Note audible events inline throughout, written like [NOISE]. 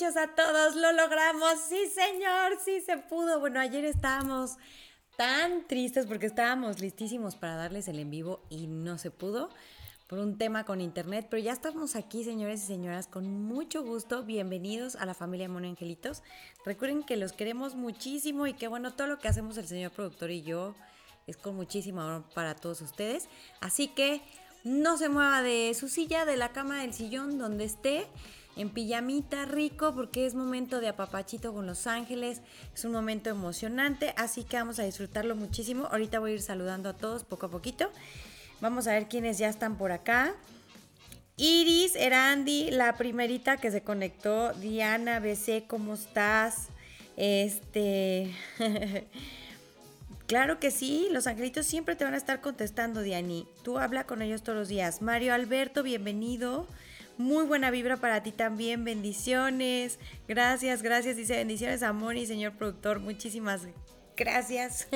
noches a todos, lo logramos, sí señor, sí se pudo. Bueno, ayer estábamos tan tristes porque estábamos listísimos para darles el en vivo y no se pudo por un tema con internet, pero ya estamos aquí, señores y señoras, con mucho gusto. Bienvenidos a la familia Mono Angelitos. Recuerden que los queremos muchísimo y que bueno, todo lo que hacemos el señor productor y yo es con muchísimo amor para todos ustedes. Así que no se mueva de su silla, de la cama, del sillón, donde esté en pijamita rico porque es momento de apapachito con los ángeles, es un momento emocionante, así que vamos a disfrutarlo muchísimo. Ahorita voy a ir saludando a todos poco a poquito. Vamos a ver quiénes ya están por acá. Iris, Erandi, la primerita que se conectó, Diana, BC, ¿cómo estás? Este... [LAUGHS] Claro que sí, los angelitos siempre te van a estar contestando, Diani. Tú habla con ellos todos los días. Mario Alberto, bienvenido. Muy buena vibra para ti también. Bendiciones. Gracias, gracias. Dice bendiciones a Moni, señor productor. Muchísimas gracias.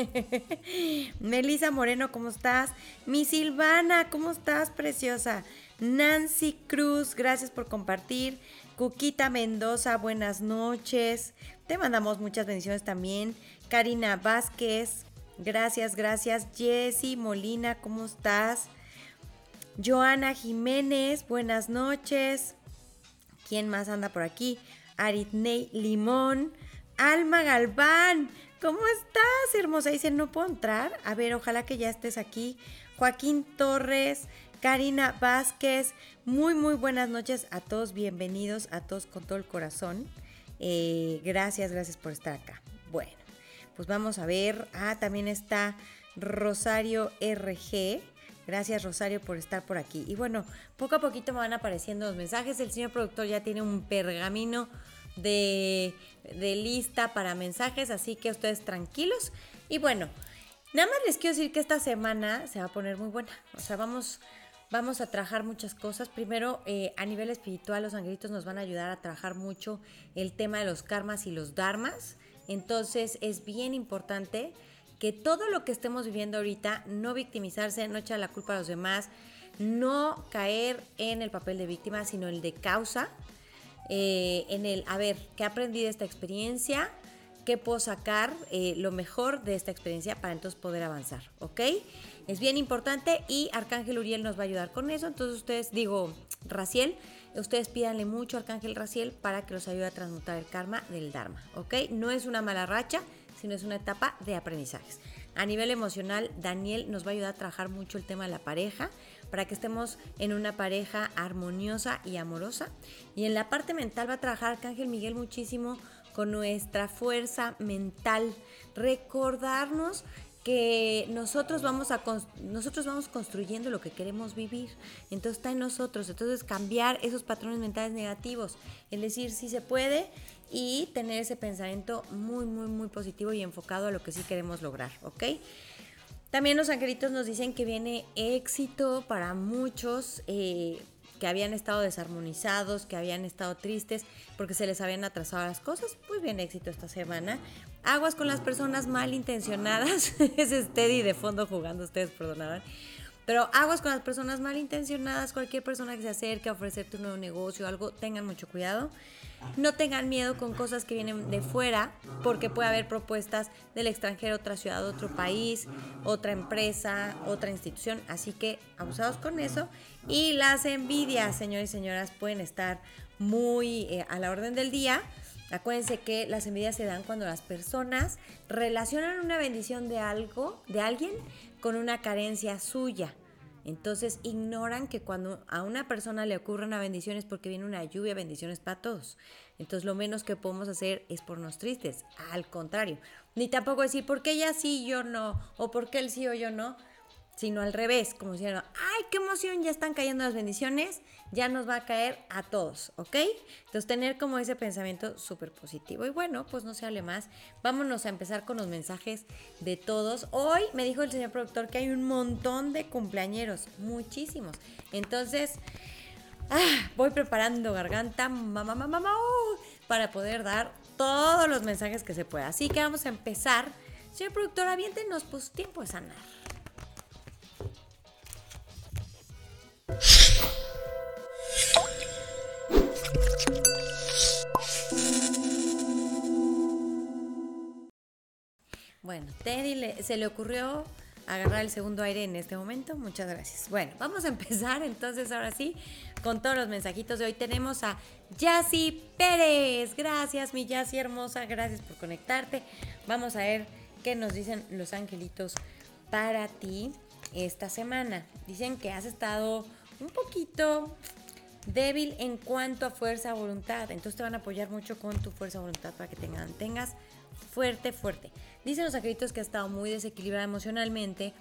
[LAUGHS] Melisa Moreno, ¿cómo estás? Mi Silvana, ¿cómo estás, preciosa? Nancy Cruz, gracias por compartir. Cuquita Mendoza, buenas noches. Te mandamos muchas bendiciones también. Karina Vázquez, gracias, gracias. Jessy Molina, ¿cómo estás? Joana Jiménez, buenas noches. ¿Quién más anda por aquí? Aritney Limón. Alma Galván, ¿cómo estás, hermosa? Dice, no puedo entrar. A ver, ojalá que ya estés aquí. Joaquín Torres, Karina Vázquez, muy, muy buenas noches a todos. Bienvenidos a todos con todo el corazón. Eh, gracias, gracias por estar acá. Bueno, pues vamos a ver. Ah, también está Rosario RG. Gracias Rosario por estar por aquí. Y bueno, poco a poquito me van apareciendo los mensajes. El señor productor ya tiene un pergamino de, lista para mensajes, así que ustedes tranquilos. Y bueno, nada más les quiero decir que esta semana se va a poner muy buena. O sea, vamos, vamos a trabajar muchas cosas. Primero, eh, a nivel espiritual, los angelitos nos van a ayudar a trabajar mucho el tema de los karmas y los dharmas. Entonces, es bien importante que todo lo que estemos viviendo ahorita, no victimizarse, no echar la culpa a los demás, no caer en el papel de víctima, sino el de causa, eh, en el, a ver, ¿qué aprendí de esta experiencia? ¿Qué puedo sacar eh, lo mejor de esta experiencia para entonces poder avanzar? ¿Ok? Es bien importante y Arcángel Uriel nos va a ayudar con eso. Entonces ustedes, digo, Raciel, ustedes pídanle mucho a Arcángel Raciel para que los ayude a transmutar el karma del Dharma. ¿Ok? No es una mala racha, sino es una etapa de aprendizajes. A nivel emocional, Daniel nos va a ayudar a trabajar mucho el tema de la pareja para que estemos en una pareja armoniosa y amorosa. Y en la parte mental va a trabajar Arcángel Miguel muchísimo con nuestra fuerza mental, recordarnos que nosotros vamos a nosotros vamos construyendo lo que queremos vivir. Entonces está en nosotros. Entonces cambiar esos patrones mentales negativos, el decir si se puede y tener ese pensamiento muy, muy, muy positivo y enfocado a lo que sí queremos lograr, ¿ok? También los angelitos nos dicen que viene éxito para muchos eh, que habían estado desarmonizados, que habían estado tristes porque se les habían atrasado las cosas. Pues viene éxito esta semana. Aguas con las personas malintencionadas. [LAUGHS] es Steady de fondo jugando, ustedes perdonarán. Pero aguas con las personas malintencionadas, cualquier persona que se acerque a ofrecerte un nuevo negocio o algo, tengan mucho cuidado. No tengan miedo con cosas que vienen de fuera, porque puede haber propuestas del extranjero, otra ciudad, otro país, otra empresa, otra institución. Así que abusados con eso. Y las envidias, señores y señoras, pueden estar muy eh, a la orden del día. Acuérdense que las envidias se dan cuando las personas relacionan una bendición de algo, de alguien, con una carencia suya. Entonces ignoran que cuando a una persona le ocurre una bendición es porque viene una lluvia bendiciones para todos. Entonces lo menos que podemos hacer es ponernos tristes. Al contrario. Ni tampoco decir, ¿por qué ella sí, yo no? O ¿por qué él sí o yo no? Sino al revés, como si, ay, qué emoción, ya están cayendo las bendiciones ya nos va a caer a todos, ¿ok? Entonces tener como ese pensamiento súper positivo. Y bueno, pues no se hable más. Vámonos a empezar con los mensajes de todos. Hoy me dijo el señor productor que hay un montón de cumpleañeros, muchísimos. Entonces, ah, voy preparando garganta, mamá, mamá, mamá, uh, para poder dar todos los mensajes que se pueda. Así que vamos a empezar. Señor productor, aviéntenos, pues tiempo de sanar. Bueno, Teddy se le ocurrió agarrar el segundo aire en este momento. Muchas gracias. Bueno, vamos a empezar entonces ahora sí con todos los mensajitos de hoy. Tenemos a Yassi Pérez. Gracias, mi Yassi hermosa. Gracias por conectarte. Vamos a ver qué nos dicen los angelitos para ti esta semana. Dicen que has estado un poquito débil en cuanto a fuerza voluntad. Entonces te van a apoyar mucho con tu fuerza voluntad para que te mantengas fuerte, fuerte. Dicen los acréditos que ha estado muy desequilibrada emocionalmente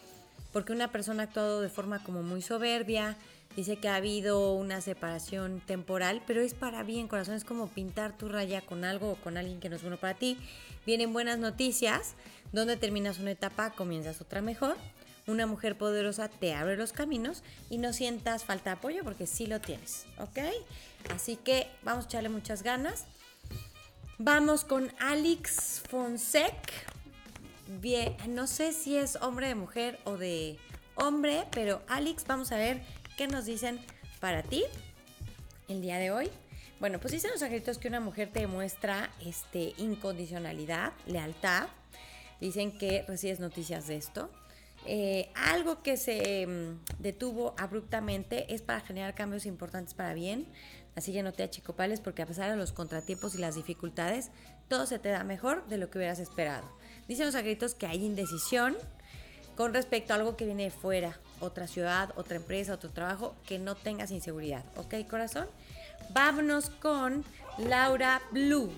porque una persona ha actuado de forma como muy soberbia. Dice que ha habido una separación temporal, pero es para bien, corazón. Es como pintar tu raya con algo o con alguien que no es bueno para ti. Vienen buenas noticias, donde terminas una etapa, comienzas otra mejor. Una mujer poderosa te abre los caminos y no sientas falta de apoyo porque sí lo tienes, ¿ok? Así que vamos a echarle muchas ganas. Vamos con Alex Fonsec. Bien, no sé si es hombre de mujer o de hombre, pero Alex, vamos a ver qué nos dicen para ti el día de hoy. Bueno, pues dicen los angelitos que una mujer te demuestra este, incondicionalidad, lealtad. Dicen que recibes noticias de esto. Eh, algo que se mm, detuvo abruptamente es para generar cambios importantes para bien. Así que no te achicopales porque a pesar de los contratiempos y las dificultades, todo se te da mejor de lo que hubieras esperado. Dicen los agritos que hay indecisión con respecto a algo que viene de fuera, otra ciudad, otra empresa, otro trabajo, que no tengas inseguridad. ¿Ok, corazón? Vámonos con Laura Blue.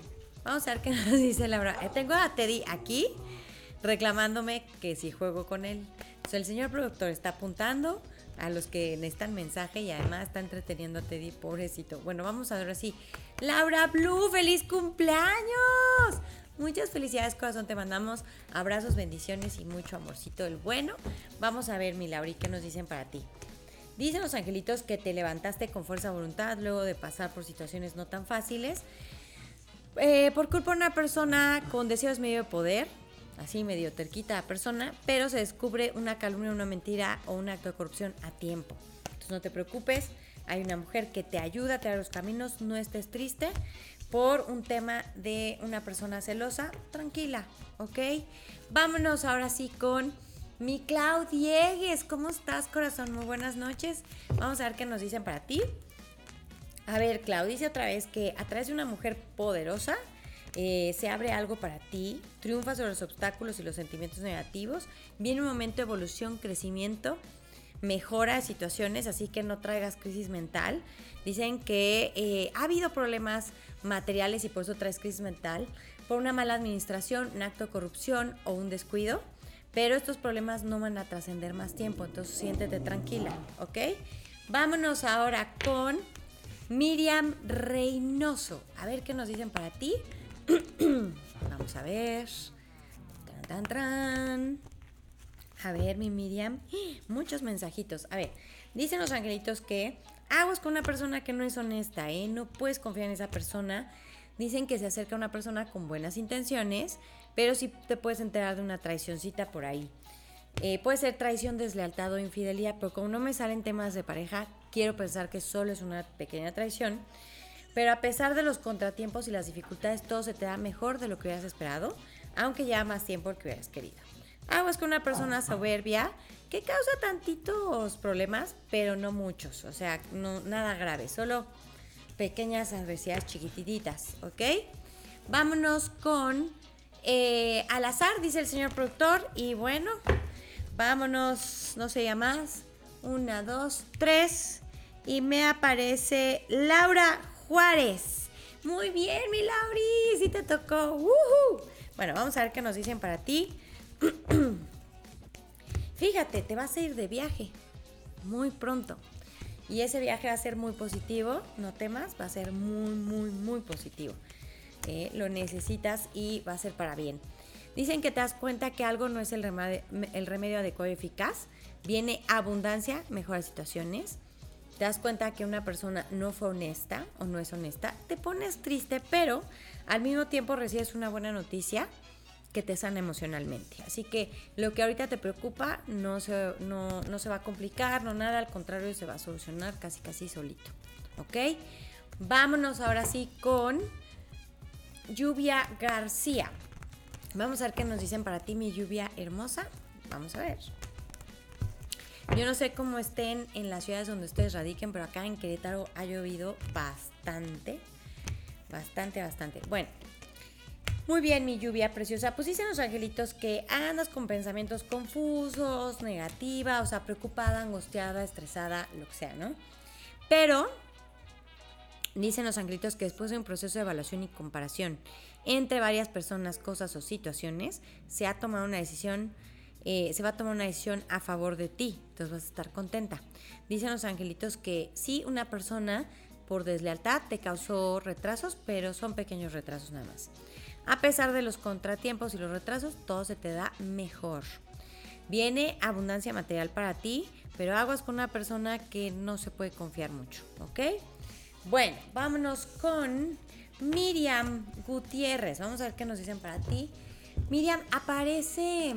Vamos a ver qué nos [LAUGHS] dice Laura. Eh, tengo a Teddy aquí reclamándome que si juego con él. el señor productor está apuntando a los que necesitan mensaje y además está entreteniendo a Teddy, pobrecito. Bueno, vamos a ver así. Laura Blue, feliz cumpleaños. Muchas felicidades, corazón. Te mandamos abrazos, bendiciones y mucho amorcito del bueno. Vamos a ver, mi Lauri, qué nos dicen para ti. Dicen los angelitos que te levantaste con fuerza voluntad luego de pasar por situaciones no tan fáciles. Eh, por culpa de una persona con deseos medio de poder, así medio terquita persona, pero se descubre una calumnia, una mentira o un acto de corrupción a tiempo. Entonces no te preocupes, hay una mujer que te ayuda a traer los caminos, no estés triste por un tema de una persona celosa, tranquila, ¿ok? Vámonos ahora sí con mi Clau Diegues. ¿Cómo estás, corazón? Muy buenas noches. Vamos a ver qué nos dicen para ti. A ver, Clau dice otra vez que a través de una mujer poderosa, eh, se abre algo para ti, triunfa sobre los obstáculos y los sentimientos negativos, viene un momento de evolución, crecimiento, mejora de situaciones, así que no traigas crisis mental. Dicen que eh, ha habido problemas materiales y por eso traes crisis mental, por una mala administración, un acto de corrupción o un descuido, pero estos problemas no van a trascender más tiempo, entonces siéntete tranquila, ¿ok? Vámonos ahora con Miriam Reynoso. A ver qué nos dicen para ti. [CLEARS THROAT] Vamos a ver. A ver, mi Miriam. [GASPS] Muchos mensajitos. A ver, dicen los angelitos que aguas con una persona que no es honesta, ¿eh? No puedes confiar en esa persona. Dicen que se acerca a una persona con buenas intenciones, pero sí te puedes enterar de una traicioncita por ahí. Eh, puede ser traición, deslealtad o infidelidad, pero como no me salen temas de pareja, quiero pensar que solo es una pequeña traición. Pero a pesar de los contratiempos y las dificultades, todo se te da mejor de lo que hubieras esperado, aunque ya más tiempo que hubieras querido. Aguas con una persona soberbia que causa tantitos problemas, pero no muchos, o sea, nada grave, solo pequeñas adversidades chiquititas, ¿ok? Vámonos con eh, al azar, dice el señor productor, y bueno, vámonos, no ya más, una, dos, tres, y me aparece Laura Juárez. Muy bien, mi Lauri, sí te tocó. Bueno, vamos a ver qué nos dicen para ti. [CLEARS THROAT] Fíjate, te vas a ir de viaje muy pronto. Y ese viaje va a ser muy positivo, no temas, va a ser muy, muy, muy positivo. Eh, lo necesitas y va a ser para bien. Dicen que te das cuenta que algo no es el remedio, el remedio adecuado y eficaz. Viene abundancia, mejores situaciones te das cuenta que una persona no fue honesta o no es honesta, te pones triste, pero al mismo tiempo recibes una buena noticia que te sana emocionalmente. Así que lo que ahorita te preocupa no se, no, no se va a complicar, no nada, al contrario se va a solucionar casi casi solito. ¿Ok? Vámonos ahora sí con Lluvia García. Vamos a ver qué nos dicen para ti, mi lluvia hermosa. Vamos a ver. Yo no sé cómo estén en las ciudades donde ustedes radiquen, pero acá en Querétaro ha llovido bastante. Bastante, bastante. Bueno, muy bien, mi lluvia preciosa. Pues dicen los angelitos que andas con pensamientos confusos, negativa, o sea, preocupada, angustiada, estresada, lo que sea, ¿no? Pero dicen los angelitos que después de un proceso de evaluación y comparación entre varias personas, cosas o situaciones, se ha tomado una decisión eh, se va a tomar una decisión a favor de ti, entonces vas a estar contenta. Dicen los angelitos que sí, una persona por deslealtad te causó retrasos, pero son pequeños retrasos nada más. A pesar de los contratiempos y los retrasos, todo se te da mejor. Viene abundancia material para ti, pero aguas con una persona que no se puede confiar mucho, ¿ok? Bueno, vámonos con Miriam Gutiérrez. Vamos a ver qué nos dicen para ti. Miriam, aparece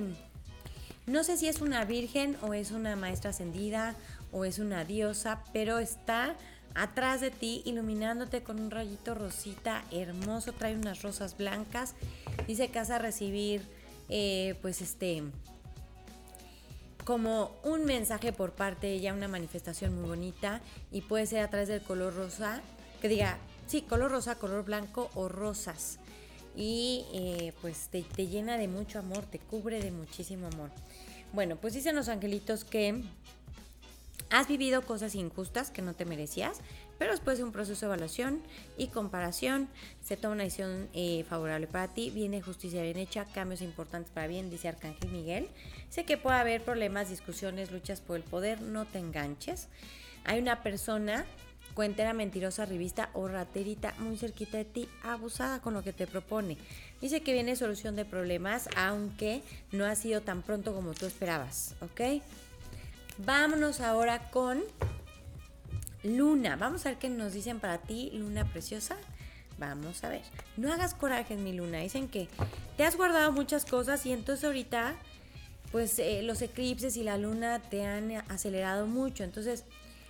no sé si es una virgen o es una maestra ascendida o es una diosa, pero está atrás de ti iluminándote con un rayito rosita hermoso, trae unas rosas blancas. Dice que vas a recibir eh, pues este como un mensaje por parte de ella, una manifestación muy bonita y puede ser a través del color rosa, que diga, sí, color rosa, color blanco o rosas. Y eh, pues te, llena de mucho amor, te cubre de muchísimo amor. Bueno, pues dicen los angelitos que has vivido cosas injustas que no te merecías, pero después de un proceso de evaluación y comparación se toma una decisión eh, favorable para ti, viene justicia bien hecha, cambios importantes para bien, dice Arcángel Miguel. Sé que puede haber problemas, discusiones, luchas por el poder, no te enganches. Hay una persona cuentera, mentirosa, revista o raterita muy cerquita de ti, abusada con lo que te propone. Dice que viene solución de problemas, aunque no ha sido tan pronto como tú esperabas, ¿ok? Vámonos ahora con Luna. Vamos a ver qué nos dicen para ti, Luna preciosa. Vamos a ver. No hagas coraje, mi Luna. Dicen que te has guardado muchas cosas y entonces ahorita, pues eh, los eclipses y la luna te han acelerado mucho. Entonces,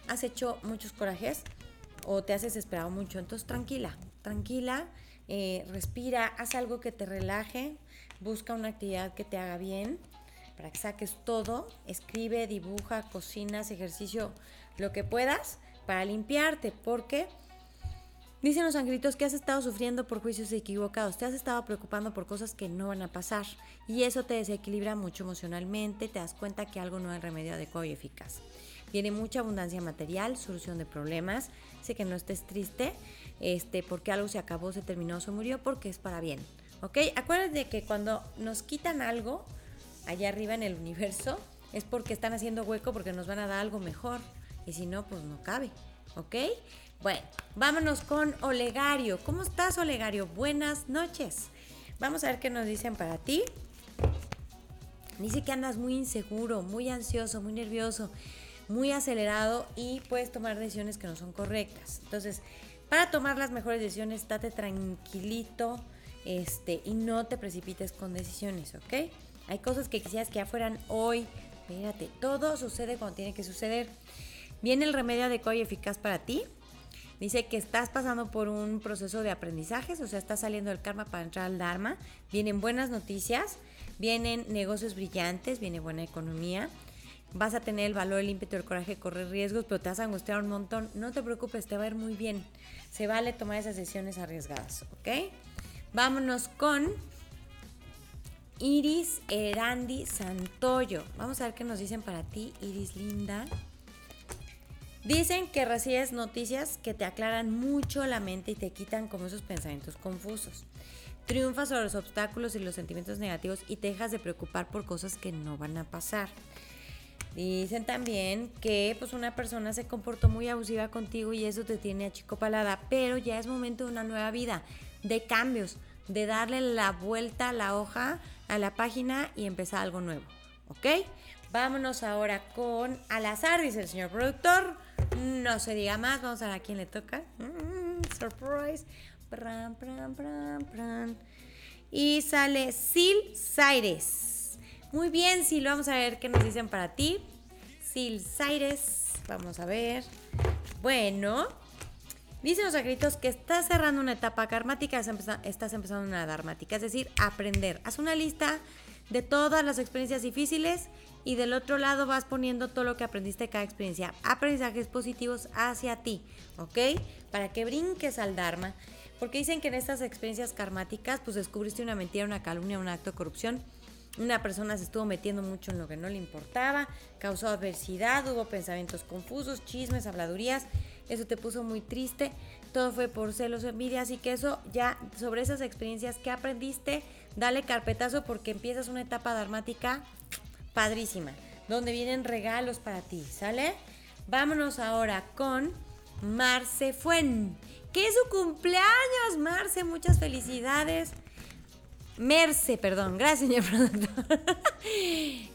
has hecho muchos corajes o te has desesperado mucho. Entonces, tranquila, tranquila, eh, respira, haz algo que te relaje, busca una actividad que te haga bien para que saques todo, escribe, dibuja, cocinas, ejercicio, lo que puedas para limpiarte, porque dicen los angelitos que has estado sufriendo por juicios equivocados, te has estado preocupando por cosas que no van a pasar y eso te desequilibra mucho emocionalmente, te das cuenta que algo no es remedio adecuado y eficaz. Tiene mucha abundancia material, solución de problemas. Sé que no estés triste, este, porque algo se acabó, se terminó, se murió, porque es para bien. ¿Ok? Acuérdate que cuando nos quitan algo allá arriba en el universo, es porque están haciendo hueco, porque nos van a dar algo mejor. Y si no, pues no cabe. ¿Ok? Bueno, vámonos con Olegario. ¿Cómo estás, Olegario? Buenas noches. Vamos a ver qué nos dicen para ti. Dice que andas muy inseguro, muy ansioso, muy nervioso muy acelerado y puedes tomar decisiones que no son correctas. Entonces, para tomar las mejores decisiones, estate tranquilito este, y no te precipites con decisiones, ¿ok? Hay cosas que quisieras que ya fueran hoy. Mírate, todo sucede cuando tiene que suceder. Viene el remedio adecuado y eficaz para ti. Dice que estás pasando por un proceso de aprendizajes, o sea, estás saliendo del karma para entrar al Dharma. Vienen buenas noticias, vienen negocios brillantes, viene buena economía vas a tener el valor, el ímpetu, el coraje de correr riesgos, pero te vas a angustiar un montón. No te preocupes, te va a ir muy bien. Se vale tomar esas decisiones arriesgadas, ¿ok? Vámonos con Iris Erandi Santoyo. Vamos a ver qué nos dicen para ti, Iris Linda. Dicen que recibes noticias que te aclaran mucho la mente y te quitan como esos pensamientos confusos. Triunfas sobre los obstáculos y los sentimientos negativos y te dejas de preocupar por cosas que no van a pasar. Dicen también que pues una persona se comportó muy abusiva contigo y eso te tiene achicopalada, pero ya es momento de una nueva vida, de cambios, de darle la vuelta a la hoja, a la página y empezar algo nuevo, ¿ok? Vámonos ahora con al azar, dice el señor productor. No se diga más, vamos a ver a quién le toca. Mm, surprise. y sale Sil Saires. Muy bien, Sil, vamos a ver qué nos dicen para ti. Sil Saires, vamos a ver. Bueno, Dicen los angelitos que estás cerrando una etapa karmática, estás empezando una dharmática, es decir, aprender. Haz una lista de todas las experiencias difíciles y del otro lado vas poniendo todo lo que aprendiste cada experiencia. Aprendizajes positivos hacia ti, ¿ok? Para que brinques al Dharma. Porque dicen que en estas experiencias karmáticas, pues descubriste una mentira, una calumnia, un acto de corrupción. Una persona se estuvo metiendo mucho en lo que no le importaba, causó adversidad, hubo pensamientos confusos, chismes, habladurías eso te puso muy triste, todo fue por celos o envidia, así que eso ya sobre esas experiencias que aprendiste, dale carpetazo porque empiezas una etapa dramática padrísima, donde vienen regalos para ti, ¿sale? Vámonos ahora con Marce Fuen, que es su cumpleaños, Marce, muchas felicidades. Merce, perdón, gracias señor [LAUGHS] productor.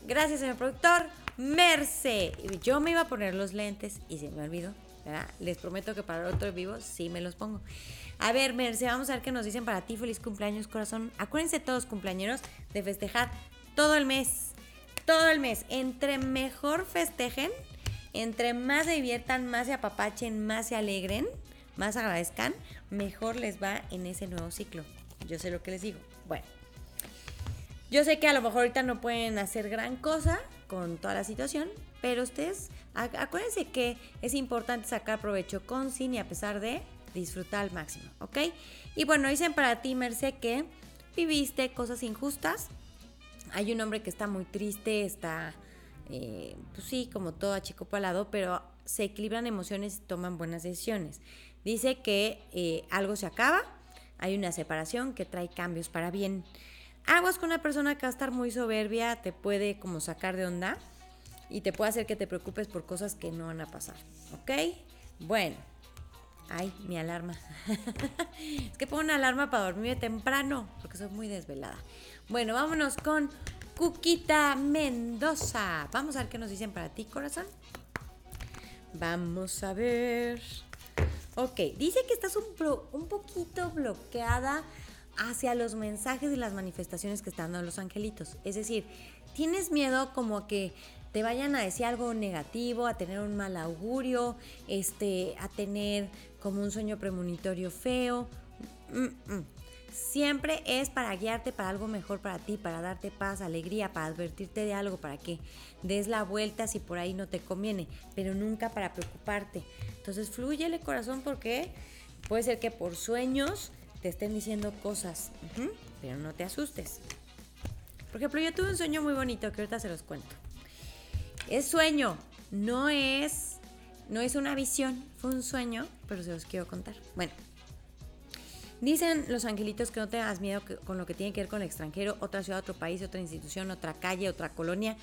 gracias señor productor. Merce, yo me iba a poner los lentes y se me olvidó. Les prometo que para el otro vivo sí me los pongo. A ver, Merce, vamos a ver qué nos dicen para ti. Feliz cumpleaños, corazón. Acuérdense todos, cumpleaños, de festejar todo el mes. Todo el mes. Entre mejor festejen, entre más se diviertan, más se apapachen, más se alegren, más agradezcan, mejor les va en ese nuevo ciclo. Yo sé lo que les digo. Bueno. Yo sé que a lo mejor ahorita no pueden hacer gran cosa con toda la situación, pero ustedes acuérdense que es importante sacar provecho con sin y a pesar de disfrutar al máximo, ¿ok? Y bueno, dicen para ti, Merce, que viviste cosas injustas. Hay un hombre que está muy triste, está, eh, pues sí, como todo achicopalado, pero se equilibran emociones y toman buenas decisiones. Dice que eh, algo se acaba, hay una separación que trae cambios para bien. Aguas con una persona que va a estar muy soberbia, te puede como sacar de onda y te puede hacer que te preocupes por cosas que no van a pasar. ¿Ok? Bueno. Ay, mi alarma. [LAUGHS] es que pongo una alarma para dormirme temprano, porque soy muy desvelada. Bueno, vámonos con Cuquita Mendoza. Vamos a ver qué nos dicen para ti, corazón. Vamos a ver. Ok, dice que estás un, poquito bloqueada hacia los mensajes y las manifestaciones que están dando los angelitos. Es decir, tienes miedo como que te vayan a decir algo negativo, a tener un mal augurio, este, a tener como un sueño premonitorio feo. Siempre es para guiarte para algo mejor para ti, para darte paz, alegría, para advertirte de algo, para que des la vuelta si por ahí no te conviene, pero nunca para preocuparte. Entonces fluyele corazón porque puede ser que por sueños te estén diciendo cosas, pero no te asustes. Por ejemplo, yo tuve un sueño muy bonito que ahorita se los cuento. Es sueño, no es, no es una visión, fue un sueño, pero se los quiero contar. Bueno, dicen los angelitos que no tengas miedo con lo que tiene que ver con el extranjero, otra ciudad, otro país, otra institución, otra calle, otra colonia.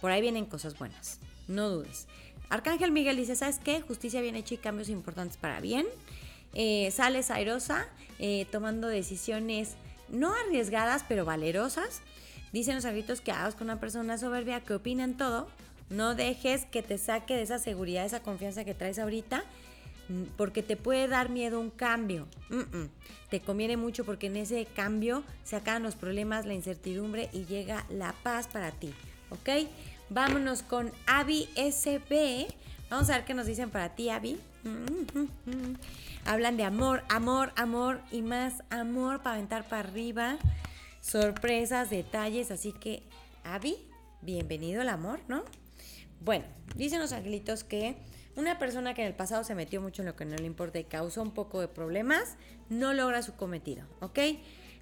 Por ahí vienen cosas buenas, no dudes. Arcángel Miguel dice, ¿sabes qué? Justicia bien hecha y cambios importantes para bien. Eh, sales airosa, eh, tomando decisiones no arriesgadas, pero valerosas. Dicen los angelitos que hagas con una persona soberbia que opina en todo, no dejes que te saque de esa seguridad, esa confianza que traes ahorita, porque te puede dar miedo un cambio. Te conviene mucho porque en ese cambio se acaban los problemas, la incertidumbre y llega la paz para ti. ¿Ok? Vámonos con Avi SB. Vamos a ver qué nos dicen para ti, Avi. Hablan de amor, amor, amor y más amor para aventar para arriba. Sorpresas, detalles. Así que, Avi, bienvenido al amor, ¿no? Bueno, dicen los angelitos que una persona que en el pasado se metió mucho en lo que no le importa y causó un poco de problemas, no logra su cometido, ¿ok?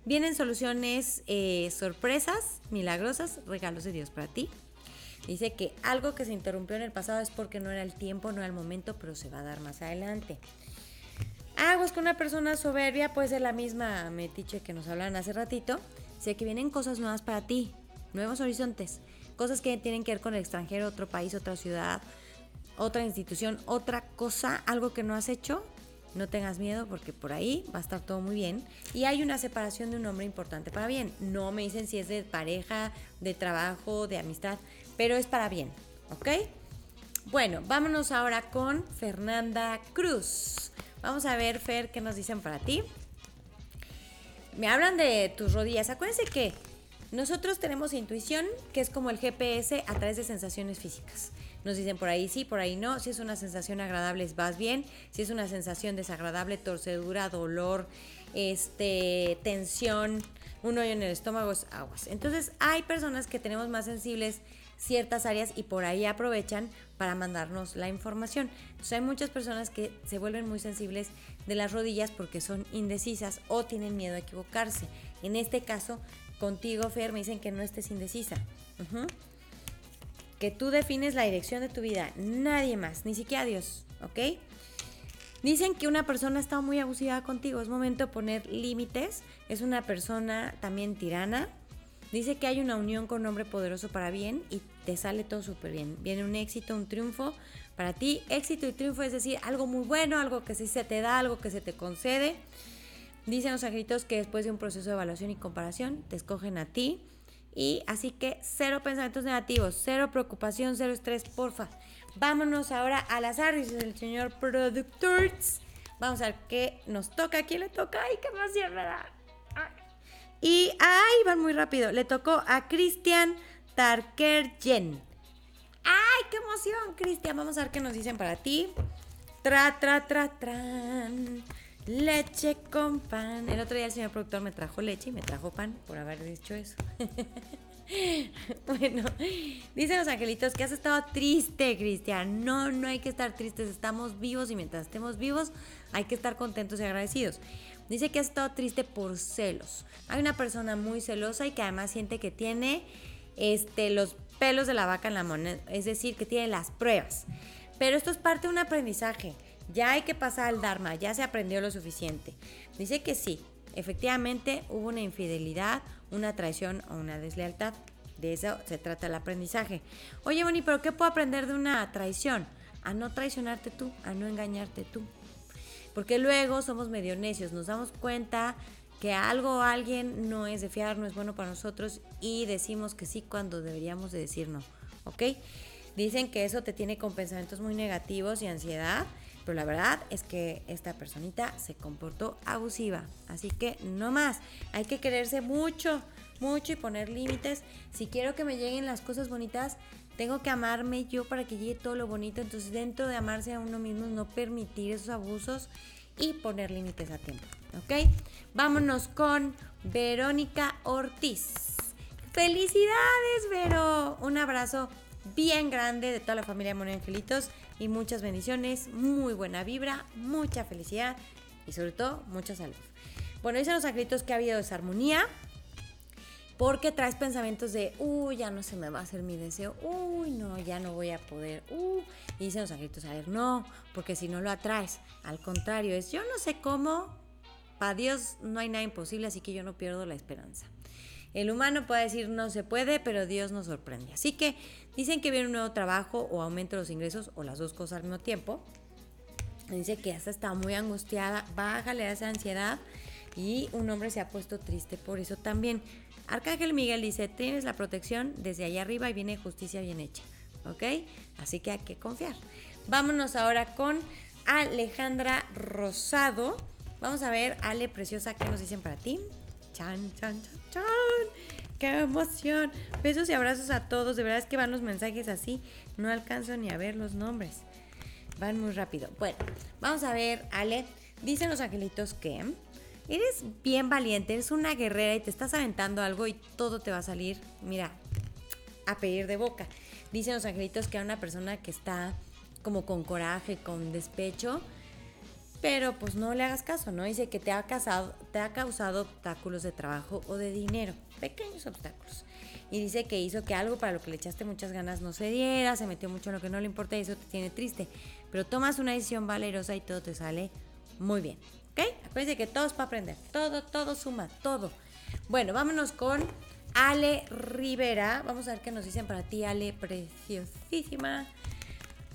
Vienen soluciones eh, sorpresas, milagrosas, regalos de Dios para ti. Dice que algo que se interrumpió en el pasado es porque no era el tiempo, no era el momento, pero se va a dar más adelante. Aguas con una persona soberbia, puede ser la misma metiche que nos hablan hace ratito. Dice que vienen cosas nuevas para ti, nuevos horizontes cosas que tienen que ver con el extranjero, otro país, otra ciudad, otra institución, otra cosa, algo que no has hecho, no tengas miedo porque por ahí va a estar todo muy bien. Y hay una separación de un hombre importante para bien. No me dicen si es de pareja, de trabajo, de amistad, pero es para bien, ¿ok? Bueno, vámonos ahora con Fernanda Cruz. Vamos a ver, Fer, qué nos dicen para ti. Me hablan de tus rodillas. Acuérdense que nosotros tenemos intuición, que es como el GPS a través de sensaciones físicas. Nos dicen por ahí sí, por ahí no. Si es una sensación agradable, vas bien. Si es una sensación desagradable, torcedura, dolor, este, tensión, un hoyo en el estómago, aguas. Entonces hay personas que tenemos más sensibles ciertas áreas y por ahí aprovechan para mandarnos la información. Entonces hay muchas personas que se vuelven muy sensibles de las rodillas porque son indecisas o tienen miedo a equivocarse. En este caso, contigo, Fer, me dicen que no estés indecisa. Que tú defines la dirección de tu vida, nadie más, ni siquiera Dios, ¿ok? Dicen que una persona está muy abusiva contigo, es momento de poner límites, es una persona también tirana, Dice que hay una unión con un hombre poderoso para bien y te sale todo súper bien. Viene un éxito, un triunfo para ti. Éxito y triunfo es decir, algo muy bueno, algo que sí se te da, algo que se te concede. Dicen los angelitos que después de un proceso de evaluación y comparación te escogen a ti. Y así que cero pensamientos negativos, cero preocupación, cero estrés, porfa. Vámonos ahora a las áreas del señor Productors. Vamos a ver qué nos toca. ¿A quién le toca? ¡Ay, qué emoción me da! Y ahí van muy rápido. Le tocó a Cristian Tarkerjen. ¡Ay, qué emoción, Cristian! Vamos a ver qué nos dicen para ti. Tra, tra, tra, tran. Leche con pan. El otro día el señor productor me trajo leche y me trajo pan por haber dicho eso. [LAUGHS] bueno, dicen los angelitos que has estado triste, Cristian. No, no hay que estar tristes. Estamos vivos y mientras estemos vivos hay que estar contentos y agradecidos. Dice que ha estado triste por celos. Hay una persona muy celosa y que además siente que tiene este, los pelos de la vaca en la moneda, es decir, que tiene las pruebas. Pero esto es parte de un aprendizaje. Ya hay que pasar al Dharma, ya se aprendió lo suficiente. Dice que sí, efectivamente hubo una infidelidad, una traición o una deslealtad. De eso se trata el aprendizaje. Oye, Bonnie, ¿pero qué puedo aprender de una traición? A no traicionarte tú, a no engañarte tú. Porque luego somos medio necios, nos damos cuenta que algo o alguien no es de fiar, no es bueno para nosotros y decimos que sí cuando deberíamos de decir no, ¿ok? Dicen que eso te tiene con pensamientos muy negativos y ansiedad, pero la verdad es que esta personita se comportó abusiva, así que no más, hay que quererse mucho, mucho y poner límites. Si quiero que me lleguen las cosas bonitas, tengo que amarme yo para que llegue todo lo bonito. Entonces, dentro de amarse a uno mismo, no permitir esos abusos y poner límites a tiempo. ¿Ok? Vámonos con Verónica Ortiz. ¡Felicidades, Vero! Un abrazo bien grande de toda la familia de Angelitos y muchas bendiciones, muy buena vibra, mucha felicidad y sobre todo mucha salud. Bueno, dicen los angelitos que ha habido desarmonía, porque traes pensamientos de, uy, ya no se me va a hacer mi deseo, uy, no, ya no voy a poder, uh, y dicen los angelitos, a ver, no, porque si no lo atraes, al contrario, es, yo no sé cómo, para Dios no hay nada imposible, así que yo no pierdo la esperanza. El humano puede decir no se puede, pero Dios nos sorprende. Así que dicen que viene un nuevo trabajo o aumento de los ingresos o las dos cosas al mismo tiempo. Dice que hasta está muy angustiada, bájale esa ansiedad y un hombre se ha puesto triste por eso también. Arcángel Miguel dice, tienes la protección desde allá arriba y viene justicia bien hecha. ¿Ok? Así que hay que confiar. Vámonos ahora con Alejandra Rosado. Vamos a ver, Ale Preciosa, ¿qué nos dicen para ti? Chan, chan, chan, chan. ¡Qué emoción! Besos y abrazos a todos. De verdad es que van los mensajes así. No alcanzo ni a ver los nombres. Van muy rápido. Bueno, vamos a ver, Ale. Dicen los angelitos que Eres bien valiente, eres una guerrera y te estás aventando algo y todo te va a salir, mira, a pedir de boca. Dicen los angelitos que a una persona que está como con coraje, con despecho, pero pues no le hagas caso, ¿no? Dice que te ha, casado, te ha causado obstáculos de trabajo o de dinero, pequeños obstáculos. Y dice que hizo que algo para lo que le echaste muchas ganas no se diera, se metió mucho en lo que no le importa y eso te tiene triste. Pero tomas una decisión valerosa y todo te sale muy bien. Acuérdense que todo es para aprender. Todo, todo suma, todo. Bueno, vámonos con Ale Rivera. Vamos a ver qué nos dicen para ti, Ale, preciosísima.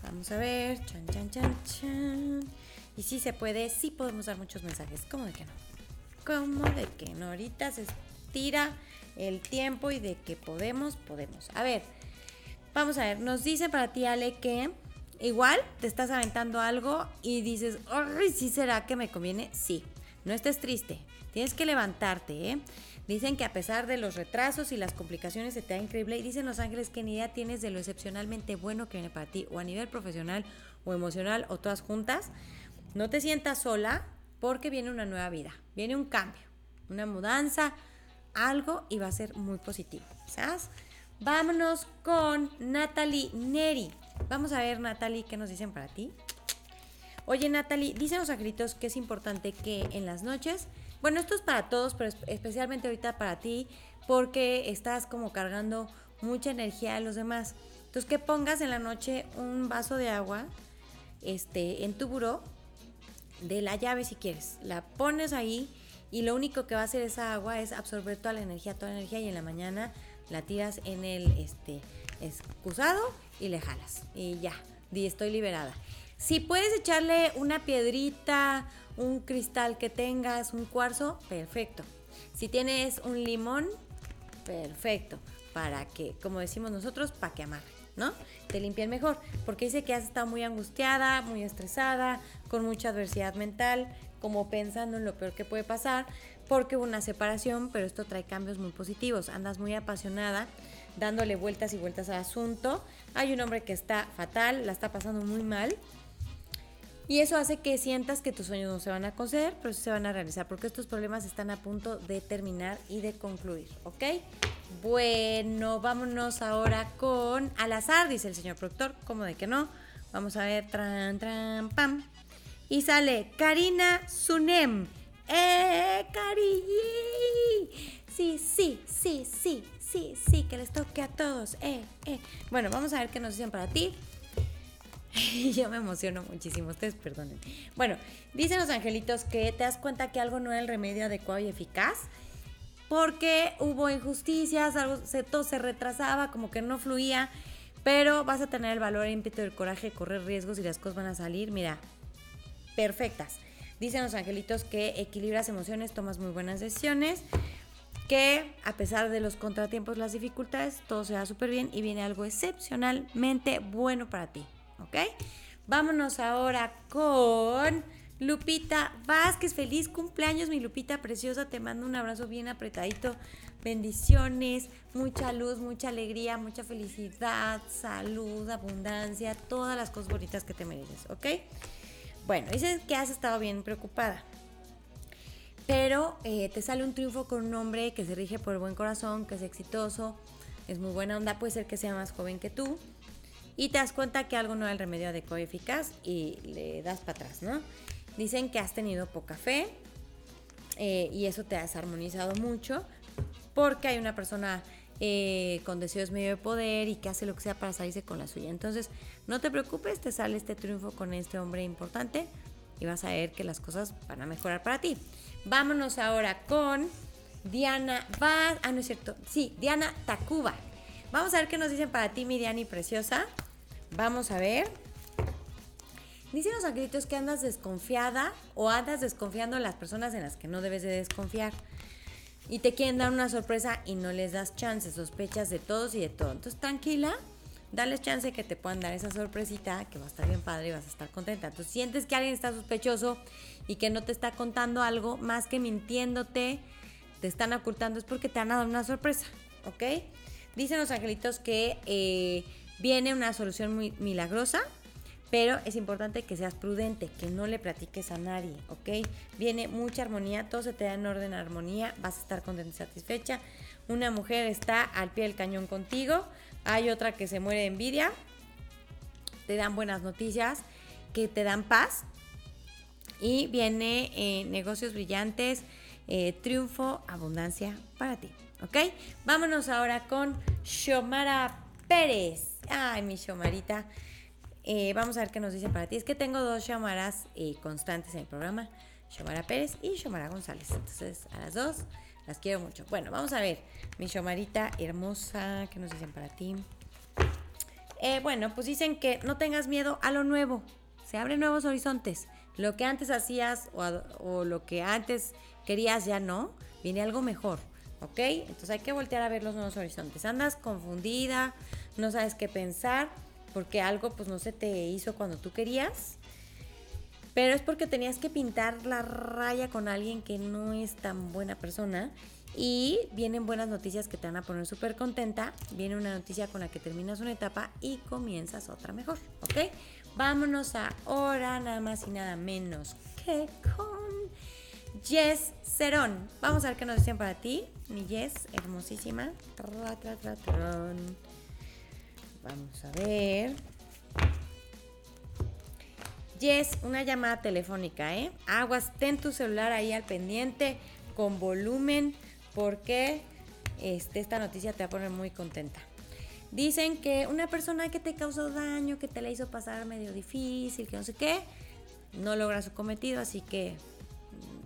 Vamos a ver. Chan, chan, chan, chan. Y si se puede, sí podemos dar muchos mensajes. ¿Cómo de que no? ¿Cómo de que no? Ahorita se estira el tiempo y de que podemos, podemos. A ver, vamos a ver. Nos dice para ti, Ale, que Igual te estás aventando algo y dices, ay, ¿sí será que me conviene? Sí, no estés triste, tienes que levantarte, ¿eh? Dicen que a pesar de los retrasos y las complicaciones se te da increíble. Y dicen los ángeles que ni idea tienes de lo excepcionalmente bueno que viene para ti, o a nivel profesional o emocional, o todas juntas. No te sientas sola porque viene una nueva vida, viene un cambio, una mudanza, algo y va a ser muy positivo. ¿Sabes? Vámonos con Natalie Neri. Vamos a ver, Natalie, qué nos dicen para ti. Oye, Natalie, dicen los angelitos que es importante que en las noches, bueno, esto es para todos, pero especialmente ahorita para ti, porque estás como cargando mucha energía a los demás. Entonces, que pongas en la noche un vaso de agua este, en tu buró de la llave si quieres. La pones ahí y lo único que va a hacer esa agua es absorber toda la energía, toda la energía y en la mañana la tiras en el este, excusado y le jalas. Y ya, di estoy liberada. Si puedes echarle una piedrita, un cristal que tengas, un cuarzo, perfecto. Si tienes un limón, perfecto. Para que, como decimos nosotros, para que amarre, ¿no? Te limpien mejor. Porque dice que has estado muy angustiada, muy estresada, con mucha adversidad mental, como pensando en lo peor que puede pasar, porque hubo una separación, pero esto trae cambios muy positivos. Andas muy apasionada, dándole vueltas y vueltas al asunto. Hay un hombre que está fatal, la está pasando muy mal. Y eso hace que sientas que tus sueños no se van a conceder, pero sí se van a realizar, porque estos problemas están a punto de terminar y de concluir, ¿ok? Bueno, vámonos ahora con al azar, dice el señor productor, ¿cómo de que no? Vamos a ver, tran, tran, pam. Y sale Karina Sunem. ¡Eh, Cari! Sí, sí, sí, sí, sí, sí, que les toque a todos. ¡Eh, eh! Bueno, vamos a ver qué nos dicen para ti. [LAUGHS] Yo me emociono muchísimo, ustedes perdonen. Bueno, dicen los angelitos que te das cuenta que algo no era el remedio adecuado y eficaz porque hubo injusticias, algo se, todo se retrasaba, como que no fluía, pero vas a tener el valor, el ímpetu, el coraje de correr riesgos y las cosas van a salir. Mira, perfectas. Dicen los angelitos que equilibras emociones, tomas muy buenas decisiones, que a pesar de los contratiempos, las dificultades, todo se va súper bien y viene algo excepcionalmente bueno para ti. ¿Ok? Vámonos ahora con Lupita Vázquez. Feliz cumpleaños, mi Lupita preciosa. Te mando un abrazo bien apretadito. Bendiciones, mucha luz, mucha alegría, mucha felicidad, salud, abundancia, todas las cosas bonitas que te mereces, ¿ok? Bueno, dices que has estado bien preocupada. Pero eh, te sale un triunfo con un hombre que se rige por el buen corazón, que es exitoso, es muy buena onda, puede ser que sea más joven que tú. Y te das cuenta que algo no es el remedio adecuado y eficaz y le das para atrás, ¿no? Dicen que has tenido poca fe eh, y eso te ha desarmonizado mucho porque hay una persona eh, con deseos medio de poder y que hace lo que sea para salirse con la suya. Entonces, no te preocupes, te sale este triunfo con este hombre importante y vas a ver que las cosas van a mejorar para ti. Vámonos ahora con Diana va Ah, no es cierto. Sí, Diana Tacuba. Vamos a ver qué nos dicen para ti, mi Diana preciosa. Vamos a ver. Dicen los angelitos que andas desconfiada o andas desconfiando en las personas en las que no debes de desconfiar y te quieren dar una sorpresa y no les das chance, sospechas de todos y de todo. Entonces, tranquila, dales chance que te puedan dar esa sorpresita, que va a estar bien padre y vas a estar contenta. Entonces, sientes que alguien está sospechoso y que no te está contando algo más que mintiéndote, te están ocultando, es porque te han dado una sorpresa, ¿ok? Dicen los angelitos que eh, viene una solución muy milagrosa pero es importante que seas prudente, que no le platiques a nadie, ¿ok? Viene mucha armonía, todo se te da en orden armonía, vas a estar contenta y satisfecha. Una mujer está al pie del cañón contigo, hay otra que se muere de envidia, te dan buenas noticias, que te dan paz. Y viene eh, negocios brillantes, eh, triunfo, abundancia para ti. ¿Ok? Vámonos ahora con Shomara Pérez. Ay, mi Shomarita. Eh, vamos a ver qué nos dice para ti. Es que tengo dos Xomaras eh, constantes en el programa. Xomara Pérez y Xomara González. Entonces, a las dos las quiero mucho. Bueno, vamos a ver. Mi Xomarita hermosa, ¿qué nos dicen para ti? Eh, bueno, pues dicen que no tengas miedo a lo nuevo. Se abren nuevos horizontes. Lo que antes hacías o, o lo que antes querías ya no. Viene algo mejor. ¿Ok? Entonces hay que voltear a ver los nuevos horizontes. Andas confundida, no sabes qué pensar porque algo pues no se te hizo cuando tú querías, pero es porque tenías que pintar la raya con alguien que no es tan buena persona Y vienen buenas noticias que te van a poner súper contenta. Viene una noticia con la que terminas una etapa y comienzas otra mejor, ¿ok? Vámonos ahora nada más y nada menos que con Jess Cerón. Vamos a ver qué nos dicen para ti. Mi Jess, hermosísima. Vamos a ver. Jess, una llamada telefónica, ¿eh? Aguas, ten tu celular ahí al pendiente, con volumen, porque este, esta noticia te va a poner muy contenta. Dicen que una persona que te causó daño, que te la hizo pasar medio difícil, que no sé qué, no logra su cometido, así que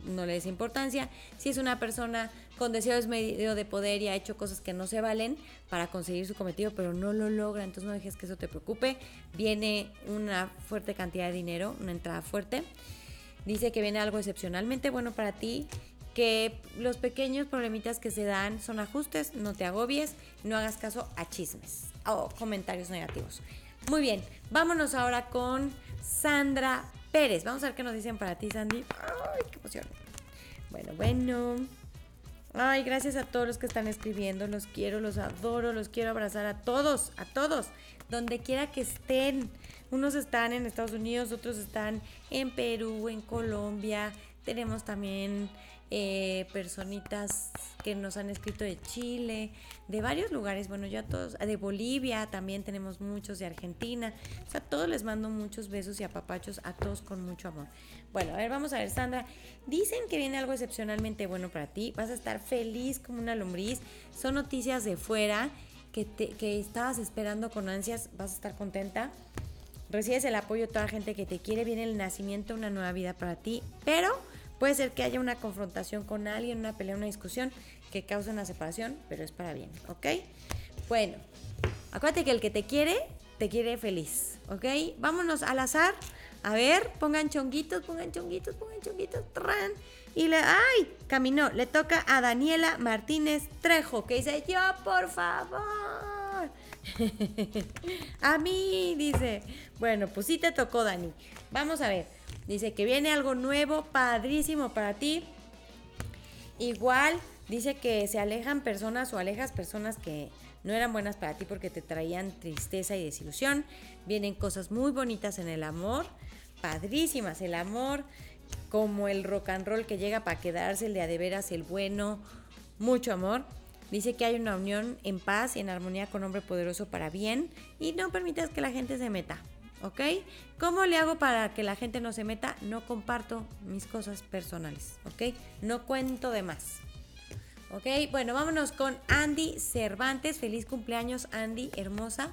no le des importancia. Si es una persona con deseos medio de poder y ha hecho cosas que no se valen para conseguir su cometido, pero no lo logra, entonces no dejes que eso te preocupe. Viene una fuerte cantidad de dinero, una entrada fuerte. Dice que viene algo excepcionalmente bueno para ti, que los pequeños problemitas que se dan son ajustes, no te agobies, no hagas caso a chismes o comentarios negativos. Muy bien, vámonos ahora con Sandra Pérez. Vamos a ver qué nos dicen para ti, Sandy. Ay, qué emoción. Bueno, bueno. Ay, gracias a todos los que están escribiendo. Los quiero, los adoro, los quiero abrazar a todos, a todos, donde quiera que estén. Unos están en Estados Unidos, otros están en Perú, en Colombia. Tenemos también eh, personitas que nos han escrito de Chile, de varios lugares, bueno, ya todos, de Bolivia también tenemos muchos, de Argentina, o sea, a todos les mando muchos besos y apapachos, a todos con mucho amor. Bueno, a ver, vamos a ver, Sandra, dicen que viene algo excepcionalmente bueno para ti, vas a estar feliz como una lombriz, son noticias de fuera que, te, que estabas esperando con ansias, vas a estar contenta. Recibes el apoyo de toda la gente que te quiere, viene el nacimiento una nueva vida para ti, pero Puede ser que haya una confrontación con alguien, una pelea, una discusión que cause una separación, pero es para bien, ¿ok? Bueno, acuérdate que el que te quiere, te quiere feliz, ¿ok? Vámonos al azar. A ver, pongan chonguitos, pongan chonguitos, pongan chonguitos. Tran, y le, ¡ay! Caminó. Le toca a Daniela Martínez Trejo, que dice, yo, por favor. [LAUGHS] a mí, dice. Bueno, pues sí te tocó, Dani. Vamos a ver. Dice que viene algo nuevo, padrísimo para ti. Igual dice que se alejan personas o alejas personas que no eran buenas para ti porque te traían tristeza y desilusión. Vienen cosas muy bonitas en el amor, padrísimas. El amor como el rock and roll que llega para quedarse, el de a de veras, el bueno, mucho amor. Dice que hay una unión en paz y en armonía con hombre poderoso para bien y no permitas que la gente se meta. ¿ok? ¿Cómo le hago para que la gente no se meta? No comparto mis cosas personales, ¿ok? No cuento de más. ¿Ok? Bueno, vámonos con Andy Cervantes. Feliz cumpleaños, Andy, hermosa.